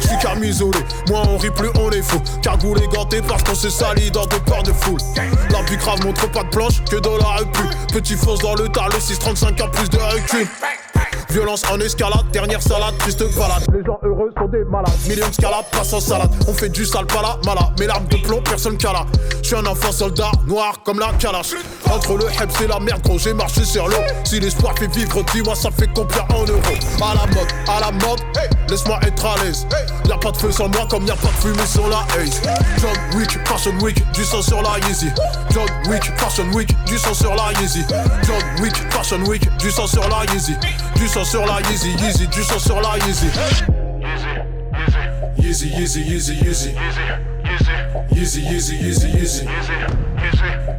Je suis camisolé, moi on rit plus, on est faux. Cagoulé ganté parce qu'on se salit dans des ports de foule. La vie grave montre pas de planche que dans la repu. Petit fonce dans le tas, le 635 a plus de recul. Violence en escalade, dernière salade, triste balade. Les gens heureux sont des malades. Millions de scalades, passe en salade. On fait du sale pala, mala. Mes larmes de plomb, personne cala. Je suis un enfant soldat, noir comme la calache. Entre le heb et la merde, gros, j'ai marché sur l'eau. Si l'espoir fait vivre, dis-moi, ça fait combien en euros? À la mode, à la mode, laisse-moi être à l'aise. Y'a pas de feu sans moi, comme y'a pas de fumée sur la haze. John Wick, Fashion Week, du sang sur la Yeezy. John Wick, Fashion Week, du sang sur la Yeezy. John Wick, Fashion Week, du sang sur la Yeezy. Du sang sur la Yeezy, Yeezy, du sang sur la Yeezy. Yeezy, Yeezy, Yeezy, Yeezy. Yeezy, Yeezy, Yeezy, Yeezy.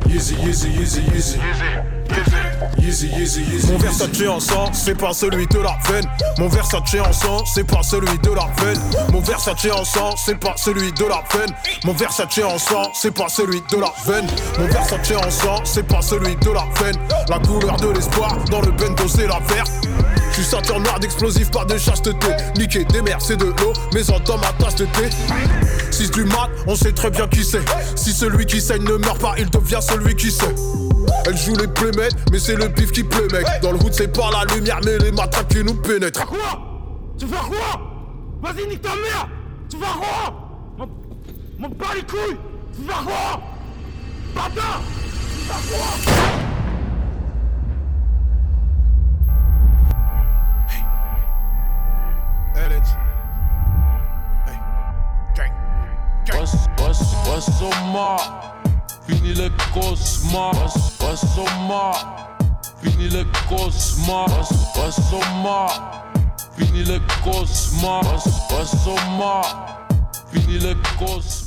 Yeezy, Yeezy, Yeezy, Yeezy. Yeezy, Yeezy, Yeezy. Mon Versace en sang, c'est pas celui de la veine. Mon Versace en sang, c'est pas celui de la veine. Mon Versace en sang, c'est pas celui de la veine. Mon Versace en sang, c'est pas celui de la veine. Mon Versace en sang, c'est pas celui de la veine. La couleur de l'espoir, dans le bendo, c'est la verte. Je suis ceinture noire d'explosifs, pas de chasteté. Niquer des mers, c'est de l'eau, mais en dans ma tasse de thé. 6 du mat, on sait très bien qui c'est. Si celui qui saigne ne meurt pas, il devient celui qui sait. Elle joue les playmates, mais c'est le pif qui plaît, mec. Dans le hood, c'est pas la lumière, mais les matraques qui nous pénètrent. Quoi Tu vas quoi Vas-y, nique ta mère Tu vas quoi M'en m'en bats les couilles Tu vas quoi Bâtard Tu vas quoi What's, what's, what's au mar Fini le cauchemar What's, what's au mar Fini le cauchemar What's, what's au mar Fini le cauchemar What's, what's au mar Fini le cauchemar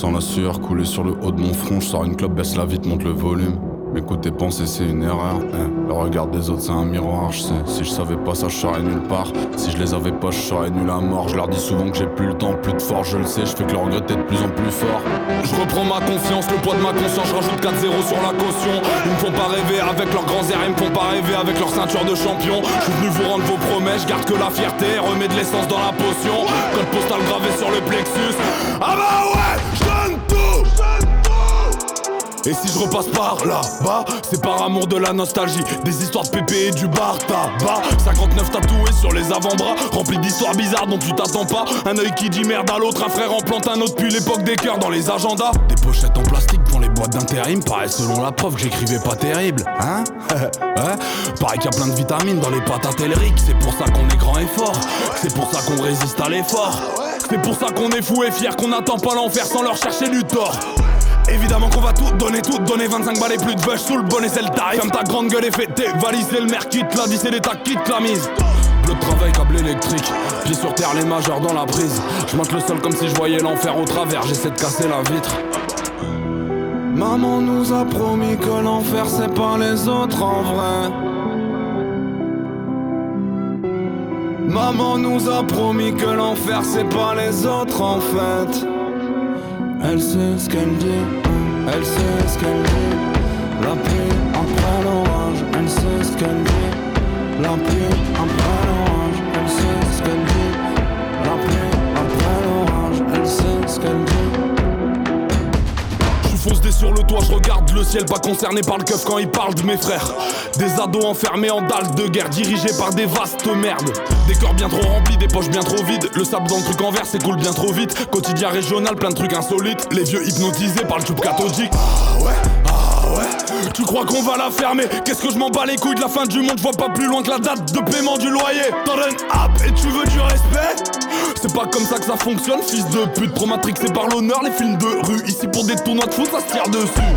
sens la sueur couler sur le haut de mon front, je sors une clope, baisse la vitre, monte le volume. M'écouter penser c'est une erreur. eh. Le regard des autres c'est un miroir. Je sais, si je savais pas ça, je serais nulle part. Si je les avais pas, je serais nul à mort. Je leur dis souvent que j'ai plus le temps, plus de force, je le sais. Je fais que le regretter de plus en plus fort. Je reprends ma confiance, le poids de ma conscience. Je rajoute 4-0 sur la caution. Ils me font pas rêver avec leurs grands airs, ils me font pas rêver avec leur ceinture de champion. Je suis venu vous rendre vos promesses, je garde que la fierté. Remets de l'essence dans la potion. Code postal gravé sur le plexus. Ah bah ouais, Et si je repasse par là, bas, c'est par amour de la nostalgie. Des histoires de pépé et du bar tabac. 59 tatoués sur les avant-bras, remplis d'histoires bizarres dont tu t'attends pas. Un œil qui dit merde à l'autre, un frère en plante un autre, puis l'époque des cœurs dans les agendas. Des pochettes en plastique pour les boîtes d'intérim, paraît selon la prof que j'écrivais pas terrible. Hein? Ouais [laughs] Pareil qu'il y a plein de vitamines dans les patates Elric, c'est pour ça qu'on est grand et fort. C'est pour ça qu'on résiste à l'effort. C'est pour ça qu'on est fou et fier, qu'on n'attend pas l'enfer sans leur chercher du tort. Évidemment qu'on va tout donner, tout donner 25 balles et plus de bush sous le bonnet, c'est le tarif Ferme ta grande gueule et tes valises, c'est le maire qui te l'a dit, c'est l'État qui te l'a mise. De travail, câble électrique, pieds sur terre, les majeurs dans la brise. Je monte le sol comme si je voyais l'enfer au travers, j'essaie de casser la vitre. Maman nous a promis que l'enfer c'est pas les autres en vrai Maman nous a promis que l'enfer c'est pas les autres en fait. Elle sait ce qu'elle dit, elle sait ce qu'elle dit. La pluie après l'orage, elle sait ce qu'elle dit. La pluie après l'orage, elle sait ce qu'elle dit. La pluie après l'orage, elle sait ce qu'elle dit fonce des sur le toit, je regarde le ciel, pas concerné par le keuf quand il parle de mes frères. Des ados enfermés en dalles de guerre, dirigés par des vastes merdes. Des corps bien trop remplis, des poches bien trop vides. Le sable dans le truc en verre s'écoule bien trop vite. Quotidien régional, plein de trucs insolites. Les vieux hypnotisés par le tube cathodique. Ah ouais. Tu crois qu'on va la fermer? Qu'est-ce que je m'en bats les couilles de la fin du monde, je vois pas plus loin que la date de paiement du loyer. T'en donnes app et tu veux du respect? C'est pas comme ça que ça fonctionne, fils de pute. Trop matrixé par l'honneur, les films de rue. Ici pour des tournois de foot, ça se tire dessus.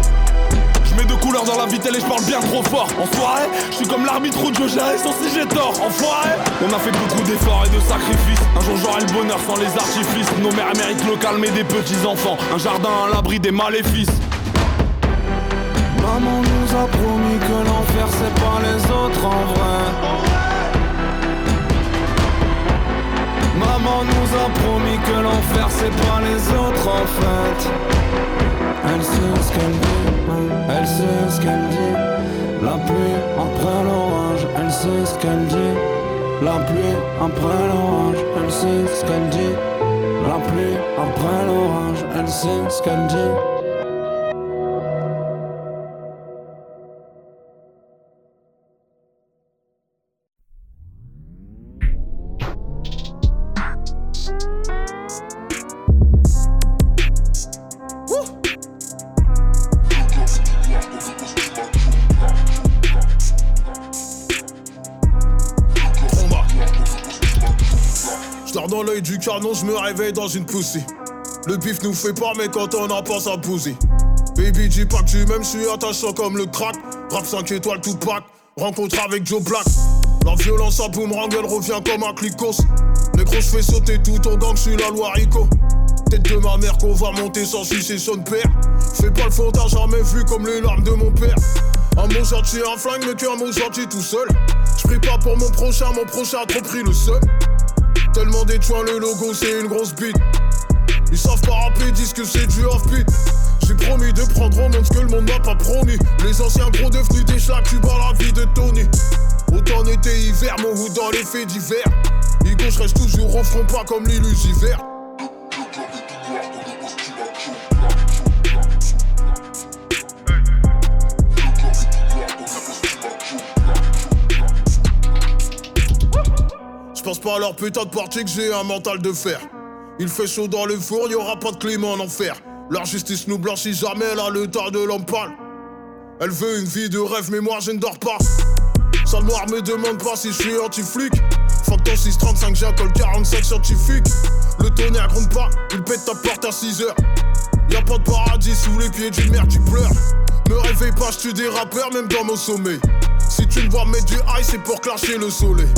Je mets de couleurs dans la vitelle et je parle bien trop fort. En soirée, je suis comme l'arbitre de jeu, j'ai raison si j'ai tort. Enfoiré, on a fait beaucoup d'efforts et de sacrifices. Un jour j'aurai le bonheur sans les artifices. Nos mères méritent le calme et des petits enfants. Un jardin à l'abri des maléfices. Maman nous a promis que l'enfer c'est pas les autres en vrai. Maman nous a promis que l'enfer c'est pas les autres en fait. Elle sait ce qu'elle dit, elle sait ce qu'elle dit. La pluie après l'orage, elle sait ce qu'elle dit. La pluie après l'orage, elle sait ce qu'elle dit. La pluie après l'orage, elle sait ce qu'elle dit. Je me réveille dans une pussy. Le bif nous fait pas, mais quand on en pense à pousser. Baby, dis pas que tu m'aimes, je suis attachant comme le crack. Rap 5 étoiles tout pack, rencontre avec Joe Black. La violence à boomerang, elle revient comme un clicos. Négro, je fais sauter tout ton gang, je suis la loi Rico. Tête de ma mère qu'on va monter sans sucer son père. Fais pas le fond, t'as jamais vu comme les larmes de mon père. Un mot gentil, un flingue, mais qu'un mot gentil tout seul. Je prie pas pour mon prochain, mon prochain a trop pris le seul. Tellement d'étoiles, le logo c'est une grosse bite. Ils savent pas rapper, disent que c'est du off-beat. J'ai promis de prendre en monde ce que le monde m'a pas promis. Les anciens gros devenus des chats, tu bats la vie de Tony. Autant été hiver, mon hood dans les faits divers. Igo, je reste toujours au pas comme. Je à leur putain de que j'ai un mental de fer. Il fait chaud dans le four, y aura pas de clim en enfer. Leur justice nous blanchit jamais, elle a le tas de lampal. Elle veut une vie de rêve, mais moi je ne dors pas. Sale noir me demande pas si je suis anti-flic. Ton 635, j'ai un col 45 scientifique. Le tonnerre gronde pas, il pète ta porte à 6 heures. Y'a pas de paradis sous les pieds d'une mère, tu pleures. Me réveille pas, je tue des rappeurs, même dans mon sommeil. Si tu me vois mettre du high, c'est pour clasher le soleil.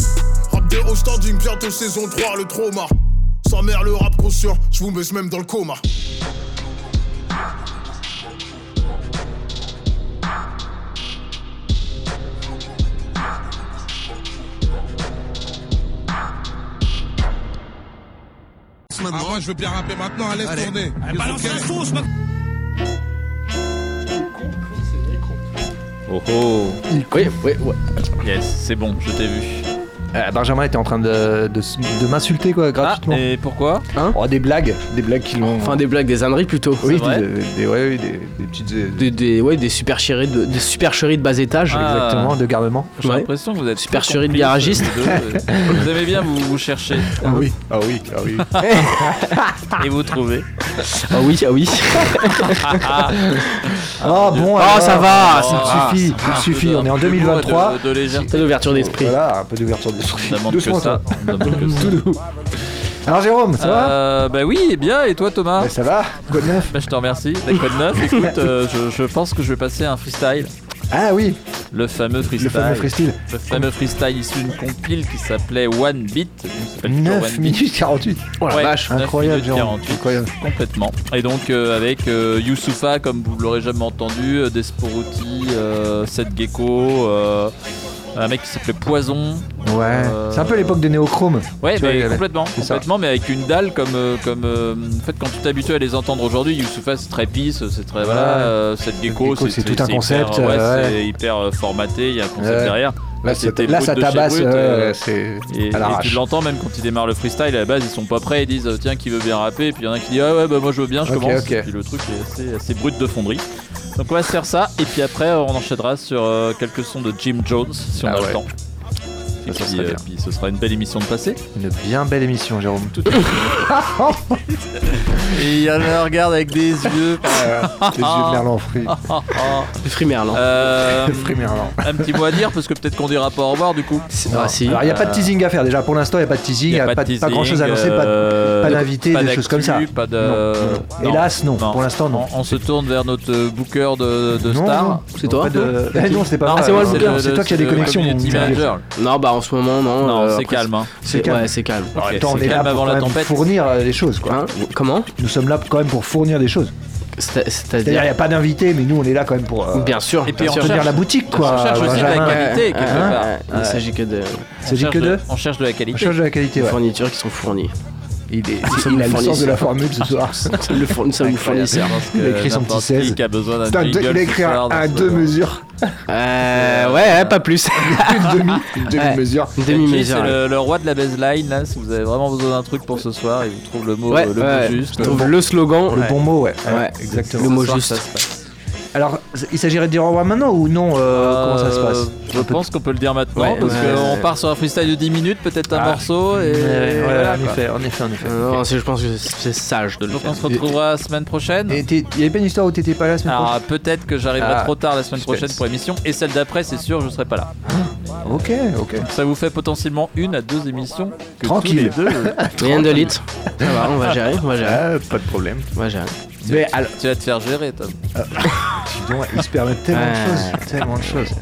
Update au standing, bientôt saison 3, le trauma. Sa mère, le rap conscient, je vous mets même dans le coma. Ah, moi, je veux bien rapper maintenant, allez, allez. tourner. Balance la sauce maintenant. Oh oh. Oui, oui, oui. Yes, c'est bon, je t'ai vu. Euh, Benjamin était en train de, de, s- de m'insulter quoi gratuitement. et pourquoi oh, Des blagues, des blagues qui l'ont. Enfin, des blagues, des âneries plutôt. Oui, des, des, des- ouais, oui, des, des petites. euh, Des, des- ouais, des supercheries de, des supercheries de bas étage. Ah. Exactement, de garnement. J'ai Ouais. l'impression que vous êtes Supercherie de garagiste. deux. [laughs] Vous aimez bien vous, vous chercher. Ah oui, ah oui, ah oui. [laughs] Et vous trouvez. Ah oui, ah oui. [laughs] Ah bon, Oh, ça va, ça ça suffit, ça suffit, on est en de- de goût et 2023. de- de légèreté. C'est l'ouverture d'esprit. Voilà, un peu d'ouverture d'esprit. On demande Doucement, que ça. toi. on demande que ça. [laughs] Tout doux. Alors Jérôme, ça va Euh, Bah oui, et bien, et toi Thomas Bah, Ça va Quoi de neuf Bah, Je te remercie. La code 9, [laughs] écoute, euh, je, je pense que je vais passer à un freestyle. Ah oui, Le fameux freestyle. le fameux freestyle. Le fameux freestyle issu d'une compile qui s'appelle One Beat. qui s'appelle toujours 9 One Beat. minutes 48. Oh la Ouais, vache. 9 Incroyable, minutes Jérôme. 48, Incroyable. complètement. Et donc euh, avec Youssoufa, comme vous l'aurez jamais entendu, Desporuti, Seth Gecko, un mec qui s'appelait Poison. Ouais, Euh, c'est un peu l'époque de Néochrome. Ouais, vois, mais complètement, complètement, mais avec une dalle comme, euh, comme euh, en fait quand tu t'habitues à les entendre aujourd'hui, Youssoufa c'est très pisse, c'est très voilà, Ouais. Seth Gecko, c'est tout un hyper, concept, ouais, ouais. c'est hyper formaté, il y a un concept derrière. Là, là, ça tabasse, euh, et, et tu l'entends même quand ils démarrent le freestyle, à la base ils sont pas prêts, ils disent tiens qui veut bien rapper, et puis il y en a qui dit ah ouais bah moi je veux bien, je commence, et puis le truc est assez, assez brut de fonderie. Donc on va se faire ça, et puis après on enchaînera sur euh, quelques sons de Jim Jones si on Ah a ouais. le temps. Et Ça, ça puis, serait euh, puis ce sera une belle émission de passer. Une bien belle émission, Jérôme. Tout [laughs] Et il y en a regarde avec des yeux. [laughs] Les yeux de Merlan fruits. [laughs] Le fruit Merlan. Euh, Merlan. un petit mot à dire parce que peut-être qu'on dira pas au revoir du coup. Ah, si. Alors, il n'y a pas de Euh, teasing à faire déjà. Pour l'instant, il n'y a pas de teasing, il n'y a, pas, de pas grand chose à annoncer, pas, euh, pas d'invité, pas des choses comme ça. Pas de... Non, non. Hélas, non. Pour l'instant, non. On, on se tourne vers notre euh, booker de, de Non, star. C'est toi de- Eh non, c'est pas moi. c'est moi le c'est booker, le- c'est toi qui as des connexions. Non, bah en ce moment, non. Non, euh, c'est calme. hein. C'est calme. Ouais, c'est calme. En même Ok, temps, on est là pour, avant fournir euh, des choses. Quoi. Hein Comment Nous sommes là quand même pour fournir des choses. C'est- C'est-à-dire, il n'y a pas d'invité, mais nous, on est là quand même pour euh, Bien sûr. Et puis bien on cherche- la boutique. Quoi, on cherche aussi de la qualité quelque Hein part. Ouais, Il s'agit que de Il s'agit On que de On cherche de la On qualité. cherche de la qualité, ouais. fournitures qui sont fournies. Il, est, Nous sommes il a le sens de la formule ce soir. [laughs] Nous sommes le fourn- nous sommes le Incroyable. fournisseur. Je pense que Il a écrit son petit 16. qui qui a besoin d'un C'est un deux- jingle il a écrit un, deux mesures. Euh, ouais, pas plus. une demi, une [laughs] Ouais. demi-mesure. Une Kenji, demi-mesure. c'est le, le roi de la baseline là. Si vous avez vraiment besoin d'un truc pour ce soir, il vous trouve le mot, Ouais, le mot ouais. juste. Je trouve le slogan. Le bon mot, ouais. Ouais. exactement. Le mot soir, juste. ça se passe. Alors, il s'agirait de dire au revoir maintenant ou non euh, Comment ça se passe Euh, Je pense qu'on peut le dire maintenant Ouais, parce ouais, qu'on ouais. part sur un freestyle de 10 minutes, peut-être un Ah. morceau et Ouais, voilà, en effet, en effet, en effet. Euh, Non, je pense que c'est sage de le Donc faire. on se retrouvera la semaine prochaine. Et il y avait pas une histoire où t'étais pas là la semaine Alors prochaine peut-être que j'arriverai Ah, trop tard la semaine prochaine pour l'émission et celle d'après c'est sûr je serai pas là. Ok, ok. Ça vous fait potentiellement une à deux émissions que Tranquille. deux. [laughs] Rien de lit. Ça va, on va gérer, on va gérer. Ah, pas de problème. On va gérer. Mais alors, Tu vas te faire gérer Tom. [laughs] dis donc, il se permet tellement de choses, tellement de choses.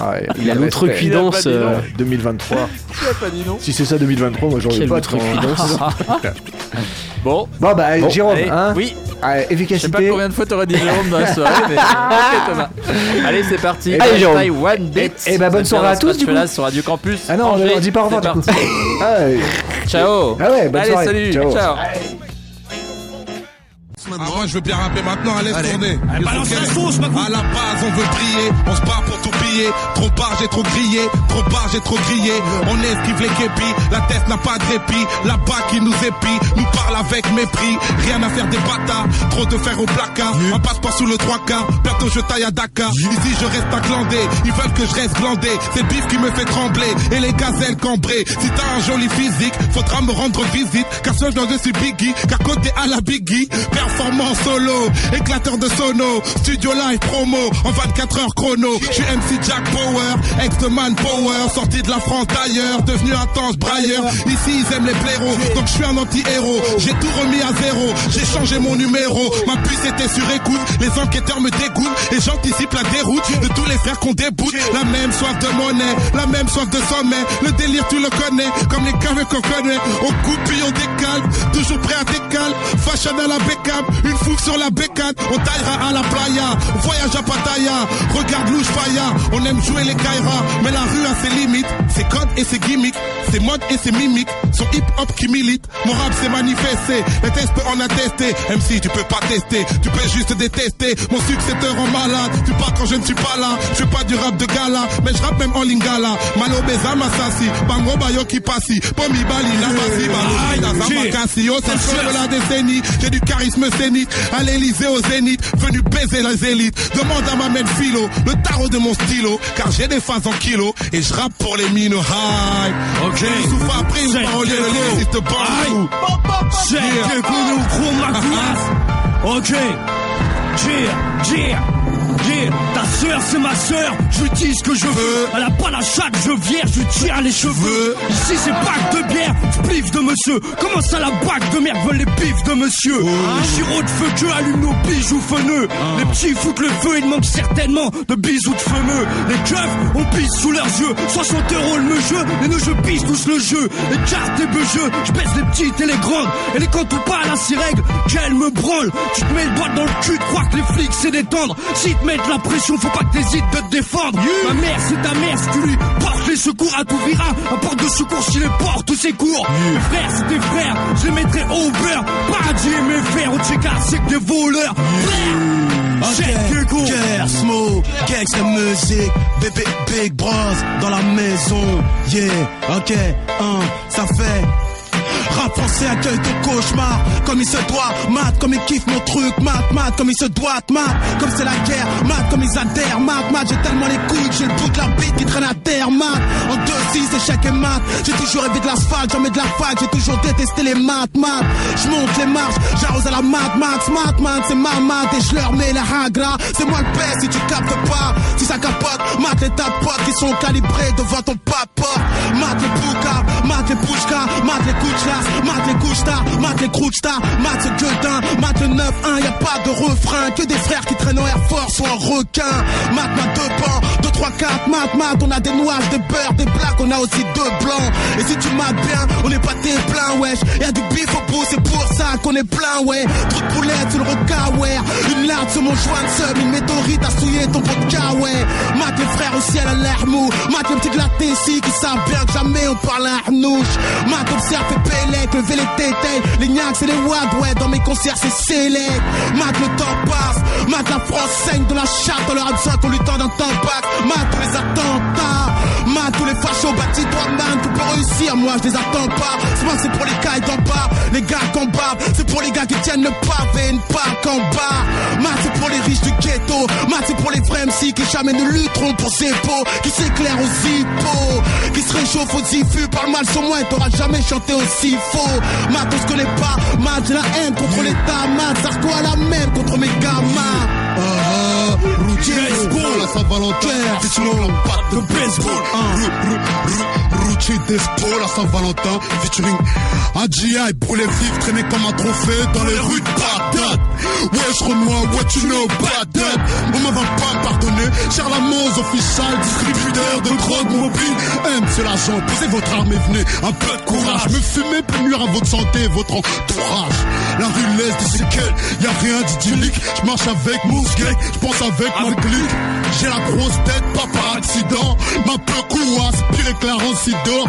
Ah ouais, Il l'outrecuidance. Il a dit euh, 2023. Tu as pas dit non Si c'est ça 2023, moi j'aurais Quelle pas outrecuidance. [laughs] Bon. Bon bah Bon, Jérôme, allez, hein Oui. Ah, Je sais pas efficacité. combien de fois t'aurais dit Jérôme dans la [laughs] soirée, mais ok Thomas. Allez c'est parti. Allez, Jérôme. One. Eh ben, bonne soirée à tous, du coup. sur Radio Campus. Ah non, on dit pas au revoir du coup. Ciao. Ah ouais, bonne Allez soirée. salut. Ciao. Ciao. Ah, moi je veux bien rapper maintenant, allez, Allez. tourner. Allez, balance la sauce, maintenant. À la base, on veut briller, on se bat pour tout piller. Trop part, j'ai trop grillé, trop part, j'ai trop grillé. On esquive les képis, la tête n'a pas de répit. Là-bas qui nous épie, nous parle avec mépris. Rien à faire des bâtards, trop de fer au placard. On passe pas sous le 3K, bientôt je taille à Dakar. Ici je reste à glander, ils veulent que je reste glandé. C'est le bif qui me fait trembler, et les gazelles cambrées. Si t'as un joli physique, faudra me rendre visite. Car seul dans je suis Biggie, car côté à la Biggie. Performance solo, éclateur de sono, studio live promo, en 24 heures chrono. Je suis MC Jack Power, ex Man Power, sorti de la France d'ailleurs, devenu un tange brailleur. Ici ils aiment les blaireaux, donc je suis un anti-héros. J'ai tout remis à zéro, j'ai changé mon numéro. Ma puce était sur écoute, les enquêteurs me dégoûtent et j'anticipe la déroute de tous les frères qu'on déboute. La même soif de monnaie, la même soif de sommet. Le délire tu le connais, comme les caves qu'on connaît. On coupe puis on décale, toujours prêt à décaler. fashion à la une foule sur la bécane. On taillera à la playa, on voyage à Pattaya. Regarde Louche Faya, on aime jouer les Kaira. Mais la rue a ses limites, ses codes et ses gimmicks, ses modes et ses mimiques. Son hip hop qui milite, mon rap s'est manifesté. Les tests peut en attester, même si tu peux pas tester, tu peux juste détester. Mon succès te rend malade, tu pars quand je ne suis pas là. Je fais pas du rap de gala, mais je rappe même en lingala. Malo Beza Masasi, Bango Bayo qui passi, Pomi Bali, la Basi, le feu de la décennie. J'ai du charisme scénique, à l'Elysée au Zénith, venu baiser les élites. Demande à ma mère philo, le tarot de mon stylo, car j'ai des phases en kilo et je rappe pour les mines high. Ok. Je souffre après the crew. résiste Aïe. pas. Check ma couillasse. Ok. Cheer, cheer. Yeah, ta sœur c'est ma sœur, je dis ce que je veux. Elle a pas la chatte, je vierge, je tire les cheveux. Ici c'est bac de bière, spliff de monsieur. Comment ça la bac de merde veulent les bifs de monsieur? Les gyros de feu que allument nos bijoux feneux. Les petits foutent le feu, il manque certainement de bisous de fameux. Les keufs, on pisse sous leurs yeux. 60 euros le jeu, les neugeux pissent tous le jeu. Les cartes et beugeux, je baisse les petites et les grandes. Et les comptes ou pas, là c'est règle, qu'elle me branle. Tu te mets le doigt dans le cul, de croire que les flics c'est détendre. Si te mettent la pression, faut pas que t'hésites de te défendre. Ma mère c'est ta mère, si tu lui portes les secours à tout vira. Un porte de secours s'il les porte tous ses cours. Mes frères c'est tes frères, je les mettrai au beurre. Paradis et mes frères, au check c'est que des voleurs. Check the go. Guerre, smoke, gangsta music, bébé Big Bros dans la maison. Yeah, ok, hein, ça fait. Rap français accueille ton cauchemar. Comme il se doit, mat comme il kiffe mon truc Mat, mat comme il se doit, mat. Comme c'est la guerre, mat comme ils adhèrent Mat, mat, j'ai tellement les couilles j'ai le bout de la bite qui traîne à terre Mat, en 2-6 échec et mat. J'ai toujours rêvé de l'asphalte, mets de la fac J'ai toujours détesté les maths, mat. Je monte les marches, j'arrose à la mat, mat Mat, mat, c'est ma mat Et je leur mets la hagra C'est moi le père si tu captes pas. Si ça capote, mat les tapotes Qui sont calibrés devant ton papa. Mat les poukas, mat les pouchkas Mat les couchlas, mat les couchtas Mat les crouchtas, mat ce gueudin Mat le 9-1, y a pas de refrain Que des frères qui traînent en Air Force ou en requin. Mat, mat deux pans, 2, 3, 4 Mat, mat, on a des noirs, des beurres, des blacks On a aussi deux blancs. Et si tu mates bien, on est pas tes plein wesh. Y a du bif au bout, c'est pour ça qu'on est plein ouais. Trop de poulettes sur le rocaouer Une larme sur mon joint de seum Une météorite a souillé ton vodka ouais. Mat les frères au ciel à l'air mou. Mat les petits de la Tessie qui savent bien que jamais on parle à Arnouche. Mat observe et Pélec, lever les tétés Les gnacs et les wads ouais dans mes concerts c'est sélect Mat le temps passe. Mat la France saigne de la chatte. On leur a besoin qu'on lui tende un tabac Mat tous les attentats Tous les fachos bâtis toi man Tu peux réussir. Moi je les attends pas. Souvent c'est pour les cailles d'en bas. Les gars qu'on bave C'est pour les gars qui tiennent le pavé et ne pas qu'en bas. Mat c'est pour les riches du ghetto. Mat c'est pour les vrais MC qui jamais ne lutteront pour ses peaux Qui s'éclairent aux hippos. Qui se réchauffent aux ifus Parle mal sur moi et t'auras jamais chanté aussi faux. Mat on se connaît pas. Mat j'ai la haine contre l'État. Mat Sarko à la même contre mes gamins Ah, ah, routier, la Saint-Valentin, c'est une patte de baseball. Routier d'Espo, la Saint-Valentin, featuring Adjia et brûlé vif, traîné comme un trophée dans les rues de Bagdad. Ouais, je moi, what you know? On m'en va pas pardonner, cher la Mose official, distributeur de drogue mobile. M, c'est l'agent, posez votre arme et venez, un peu de courage. Me fumer peut nuire à votre santé et votre entourage. La rue laisse des séquelles, y a rien d'idyllique. Je marche avec mon je pense avec ma clique. J'ai la grosse tête, pas par accident. Ma pire que la rancidor.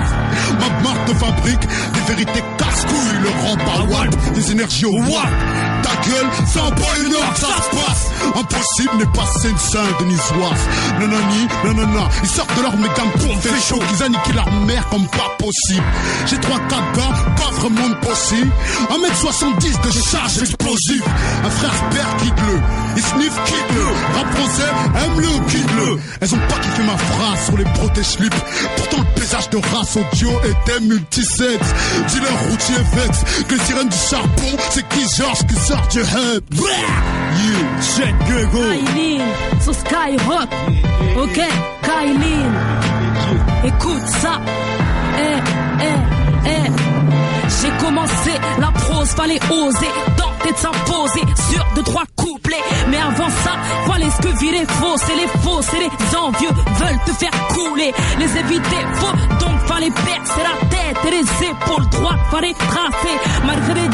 Ma marque de fabrique, des vérités casse-couilles, le rend par watt, des énergies au watt. Ta gueule, c'est en pôle nord, ça se passe. Impossible n'est pas une sainte denisoise. Nanani, nanana, ils sortent de leur méga pour faire chaud, qu'ils anniquent leur mère comme pas possible. J'ai trois gars, pas vraiment de possible. 1m70 de charge explosive. Un frère père quitte-le, il sniffe quitte-le. Rap français, aime-le ou quitte-le. Elles ont pas kiffé ma phrase sur les protège-slips. Pourtant le paysage de race audio était multisexe. Dealer routier vex, que les sirènes du charbon, c'est qui Georges qui sort hub. Shit, go. Kailin sur Skyrock. Ok, Kailin. Écoute ça. Eh, eh, eh. J'ai commencé la prose, fallait oser. Tenter de s'imposer sur deux, trois couplets. Mais avant ça, fallait ce que virer faux, c'est les faux, c'est les envieux veulent te faire couler. Les éviter faux, donc fallait percer la tête et les épaules droites, fallait tracer. Malgré les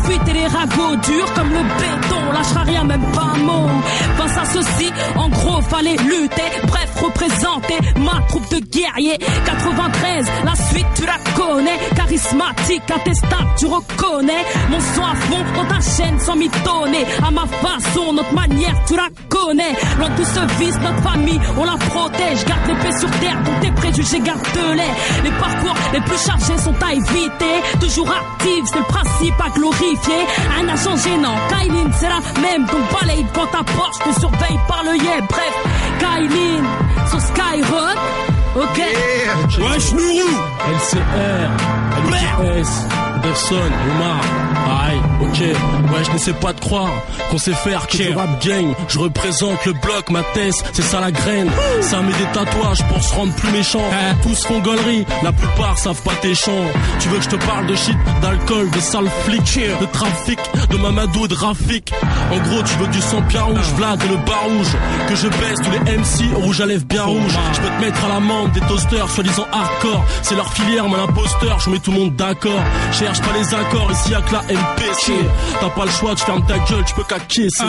les fuites et les ragots durs comme le béton, lâchera rien, même pas un mot. Face à ceci, en gros, fallait lutter, bref, représenter ma troupe de guerriers. 93, la suite tu la connais, charismatique, intestable, tu reconnais. Mon son à fond dans ta chaîne sans m'étonner. À ma façon, notre manière, tu la connais. Loin de ce vice, notre famille, on la protège. Garde l'épée sur terre, dont tes préjugés garde-les. Les parcours les plus chargés sont à éviter. Toujours active, c'est le principe à glorifier. Un agent gênant, Kylie, c'est la même. Donc balaye devant ta porte, te surveille par le yé. Bref, Kylie, sur Skyrock. Ok. Yeah. Wesh Nourou LCR, LCS, Anderson, Omar, aïe, ok, ouais je n'essaie pas de croire qu'on sait faire que du rap gang, je représente le bloc, ma thèse, c'est ça la graine, ça met des tatouages pour se rendre plus méchant, tous font gaulerie, la plupart savent pas tes chants, tu veux que je te parle de shit, d'alcool, de sale flic, de trafic, de Mamadou et de Rafik, en gros tu veux du sang bien rouge, Vlad et le bar rouge, que je baisse tous les MC rouge à lèvres bien rouge, je peux te mettre à l'amende des toasters soi-disant hardcore, c'est leur filière, mon imposteur, je mets tout le monde d'accord, cherche pas les accords, ici y'a que la MPC, t'as pas le choix, tu fermes ta gueule, tu peux qu'acquiescer,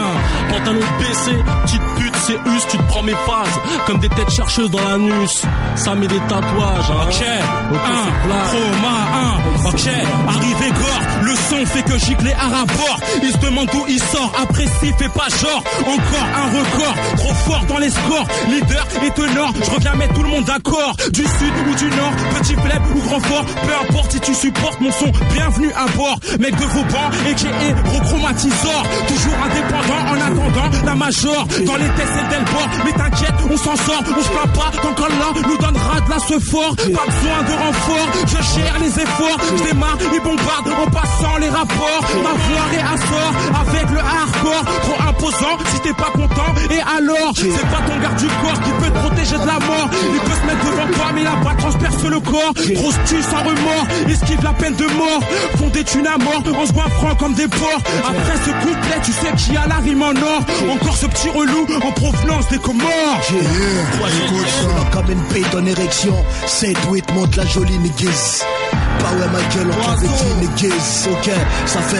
pantalon baissé, petite pute, c'est us, tu te prends mes phases, comme des têtes chercheuses dans l'anus, ça met des tatouages, hein. Ok, Ok, un. Chroma, un, ok, arrivé gore, le son fait que gicle les arabors, il se demande d'où il sort, apprécie, fait pas genre, encore un record, trop fort dans les scores, leader et tenor, je reviens mettre tout le monde d'accord, du sud ou du nord, petit faible ou grand fort, peu importe si tu supportes mon son, bienvenue à bord, mec de Vauban, et qui est chromatisor, toujours indépendant en attendant la major, dans les tests et Delbord, mais t'inquiète, on s'en sort, on se plaint pas, donc Allah nous donnera de la ce fort, pas besoin de renfort, je gère les efforts, je démarre et bombarde en passant les rapports, ma voix est assort, avec le hardcore, trop imposant, si t'es pas content, et alors, c'est pas ton garde du corps qui peut te protéger de la mort, il peut se mettre devant toi, mais la balle transperce le corps, grosse tue sans remords, esquive la peine de mort, font des thunes à mort, en se franc comme des porcs, après ce couplet, tu sais qui a la rime en or, encore ce petit relou en provenance des Comores. Écoute ça, comme une paye en érection. C'est tweet monte la jolie niggas. Bah ouais, ma gueule, on qui niggas. Ok, ça fait.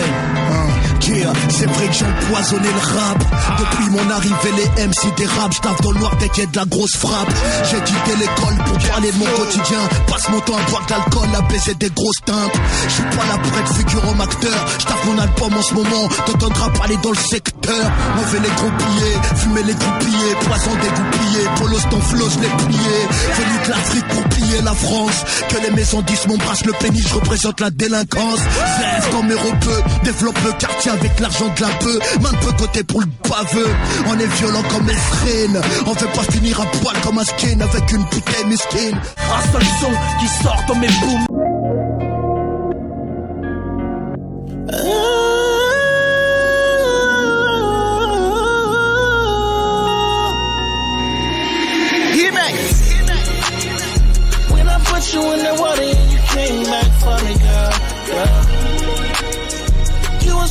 C'est vrai que j'ai empoisonné le rap. Depuis mon arrivée, les MC rap, j'taffe dans le noir dès qu'il y a de la grosse frappe. J'ai quitté l'école pour parler de mon quotidien. Passe mon temps à boire de l'alcool, à baiser des grosses teintes. J'suis pas là pour être figurant acteur. J'taffe mon album en ce moment, t'entendras parler dans le secteur. Fait les gros billets, fumer les groupillés, poison dégoupillé, polos ton flow, je l'ai plié. Venu de l'Afrique pour piller la France. Que les maisons disent mon brasse le pénis, je représente la délinquance. Zève dans mes repeux, développe le quartier avec l'argent de la peu. Main peu côté pour le baveux. On est violent comme Efrain. On veut pas finir à poil comme un skin avec une bouteille mesquine. Un seul son qui sort dans mes booms.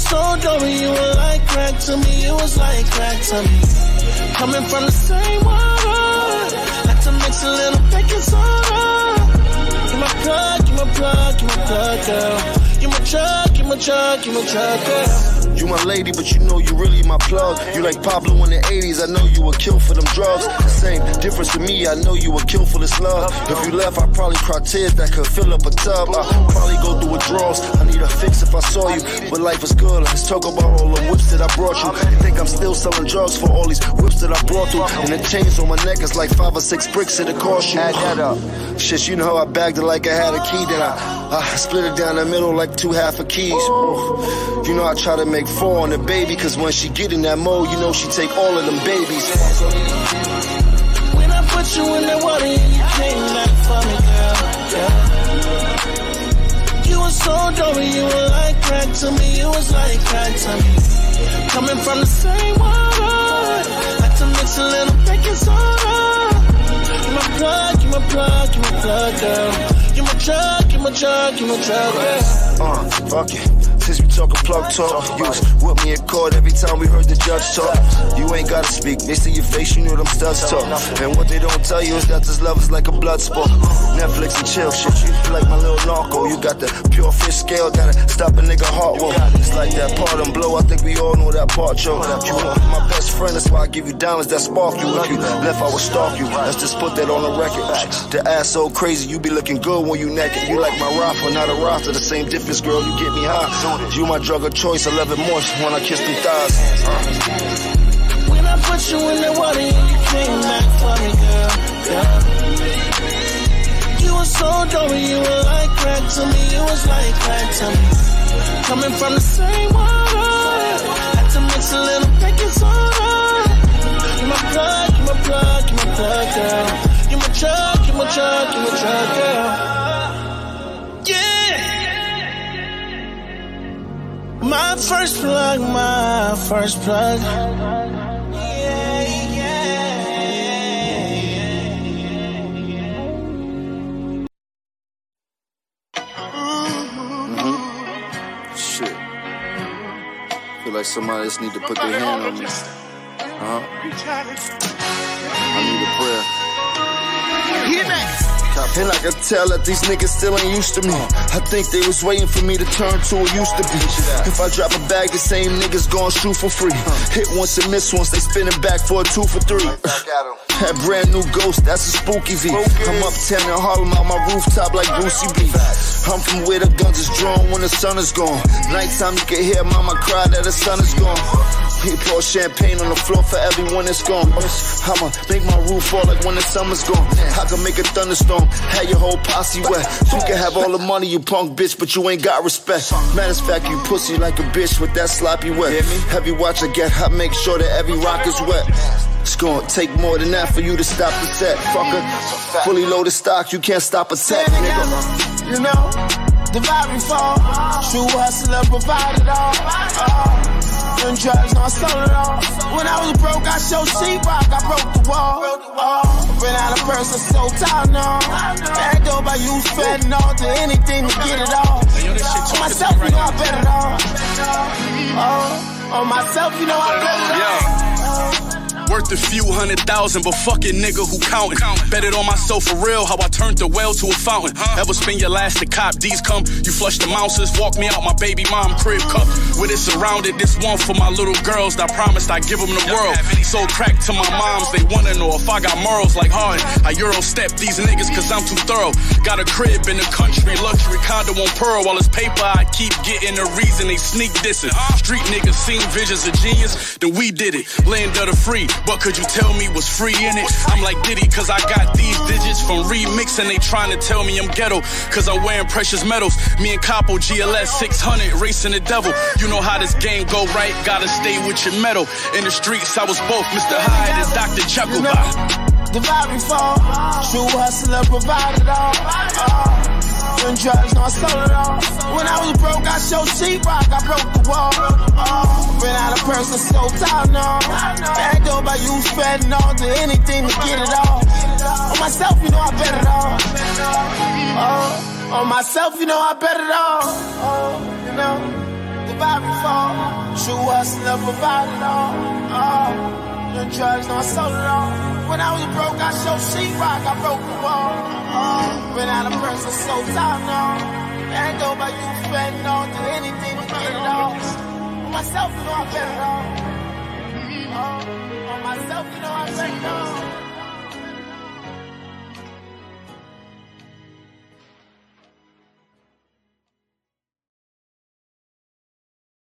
So dirty, you were like crack to me, you was like crack to me. Coming from the same water, like to mix a little baking soda. You my plug, you my plug, you my plug, girl. You my drug, my drug, you my drug, girl. You my lady, but you know you really my plug. You like Pablo in the 80s, I know you would kill for them drugs. Same difference to me, I know you would kill for this love. If you left, I'd probably cry tears that could fill up a tub. I'd probably go through withdrawals. I need a fix if I saw you, but life is good. Let's talk about all the whips that I brought you. You think I'm still selling drugs for all these whips that I brought you? And the chains on my neck is like five or six bricks that it cost you. Add that up. Shit, you know how I bagged it like I had a key, then I, I split it down the middle like two half a Oof. You know I try to make four on the baby, cause when she get in that mode, you know she take all of them babies. When I put you in the water and you came back for me, girl, girl. You were so dirty, you were like crack to me, you was like crack to me. Coming from the same water, like to mix a little baking soda. You my plug, you my plug, you my plug, girl. You my drug, you my drug, you my drug, girl. Uh, fuck it. Since we talking plug talk. You was with me in court every time we heard the judge talk. You ain't gotta speak, they see your face, you know them studs talk. And what they don't tell you is that this love is like a blood sport. Netflix and chill shit, you feel like my little narco. You got the pure fish scale, gotta stop a nigga heart whoa. It's like that part and blow, I think we all know that part, yo. You are my best friend, that's why I give you diamonds that spark you. If you left, I would stalk you. Let's just put that on the record. The ass so crazy, you be looking good when you naked. You like my rapper, not a roster. The same difference, girl. You get me high. You my drug of choice. I love it more when I kiss them thighs. When I put you in the water, you came back for me, girl. girl. You were so dope, you were like crack to me. You was like crack to me. Coming from the same water, had to mix a little baking soda. You my plug, you my plug, you my plug, girl. You my drug, you my drug, you my drug, girl. My first plug, my first plug. Shit. Feel like somebody else need to put their hand on me. Huh? I need a prayer. And I can tell that these niggas still ain't used to me. I think they was waiting for me to turn to a used to be. If I drop a bag, the same niggas gon' shoot for free. Hit once and miss once, they spinning back for a two for three. That brand new ghost, that's a spooky V. I'm up uptown in Harlem out my rooftop like Brucey B. I'm from where the guns is drawn when the sun is gone. Nighttime you can hear mama cry that the sun is gone. He pour champagne on the floor for everyone that's gone. I'ma make my roof fall like when the summer's gone. I can make a thunderstorm, have your whole posse wet. You can have all the money, you punk bitch, but you ain't got respect. Matter of fact, you pussy like a bitch with that sloppy wet. Heavy watch I get, I make sure that every rock is wet. It's gonna take more than that for you to stop the set, fucker. Fully loaded stock, you can't stop a tech, nigga. You know, the vibe we fall. True hustler provided all. Uh, them drugs, no, I stole it all. When I was broke, I showed sheetrock, I broke the wall. Uh, ran out of purse, I'm so tired now. That dope I use fentanyl to anything to get it all. On myself, you know I bet it all. Uh, on myself, you know I bet it all. Worth a few hundred thousand, but fucking nigga who counting. Bet it on myself for real, how I turned the well to a fountain. Ever spend your last to cop? These come, you flush the mouses, walk me out my baby mom crib cup. With it surrounded, this one for my little girls. I promised I give them the world. Sold crack to my moms, they wanna know if I got morals like Harden. I Euro step these niggas cause I'm too thorough. Got a crib in the country, luxury condo on Pearl. While it's paper, I keep getting the reason they sneak dissing. Street niggas seen visions of genius, then we did it. Land of the free. What could you tell me was free in it? I'm like Diddy, cause I got these digits from remixing. They trying to tell me I'm ghetto, cause I'm wearing precious metals. Me and Capo, GLS 600, racing the devil. You know how this game go, right? Gotta stay with your metal. In the streets, I was both Mr. Hyde and Dr. Jekyll. The vibe fall. True hustler provided all. Uh, them drugs, no, I sold it all. When I was broke, I showed sheetrock, I broke the wall. Uh, ran out of I'm so tired now. That dope I use fentanyl to anything to get it all. On myself, you know I bet it all. Uh, on myself, you know I bet it all. Uh, you know, the vibe we fall. True hustler provided all. Uh, them drugs, no, I sold it all. When I was broke, I showed sheetrock, I broke the wall. Uh, ran out of I'm so tired now. That dope I use fentanyl to anything to get it all. On myself, you know I bet it all. Uh, on myself, you know I bet it all.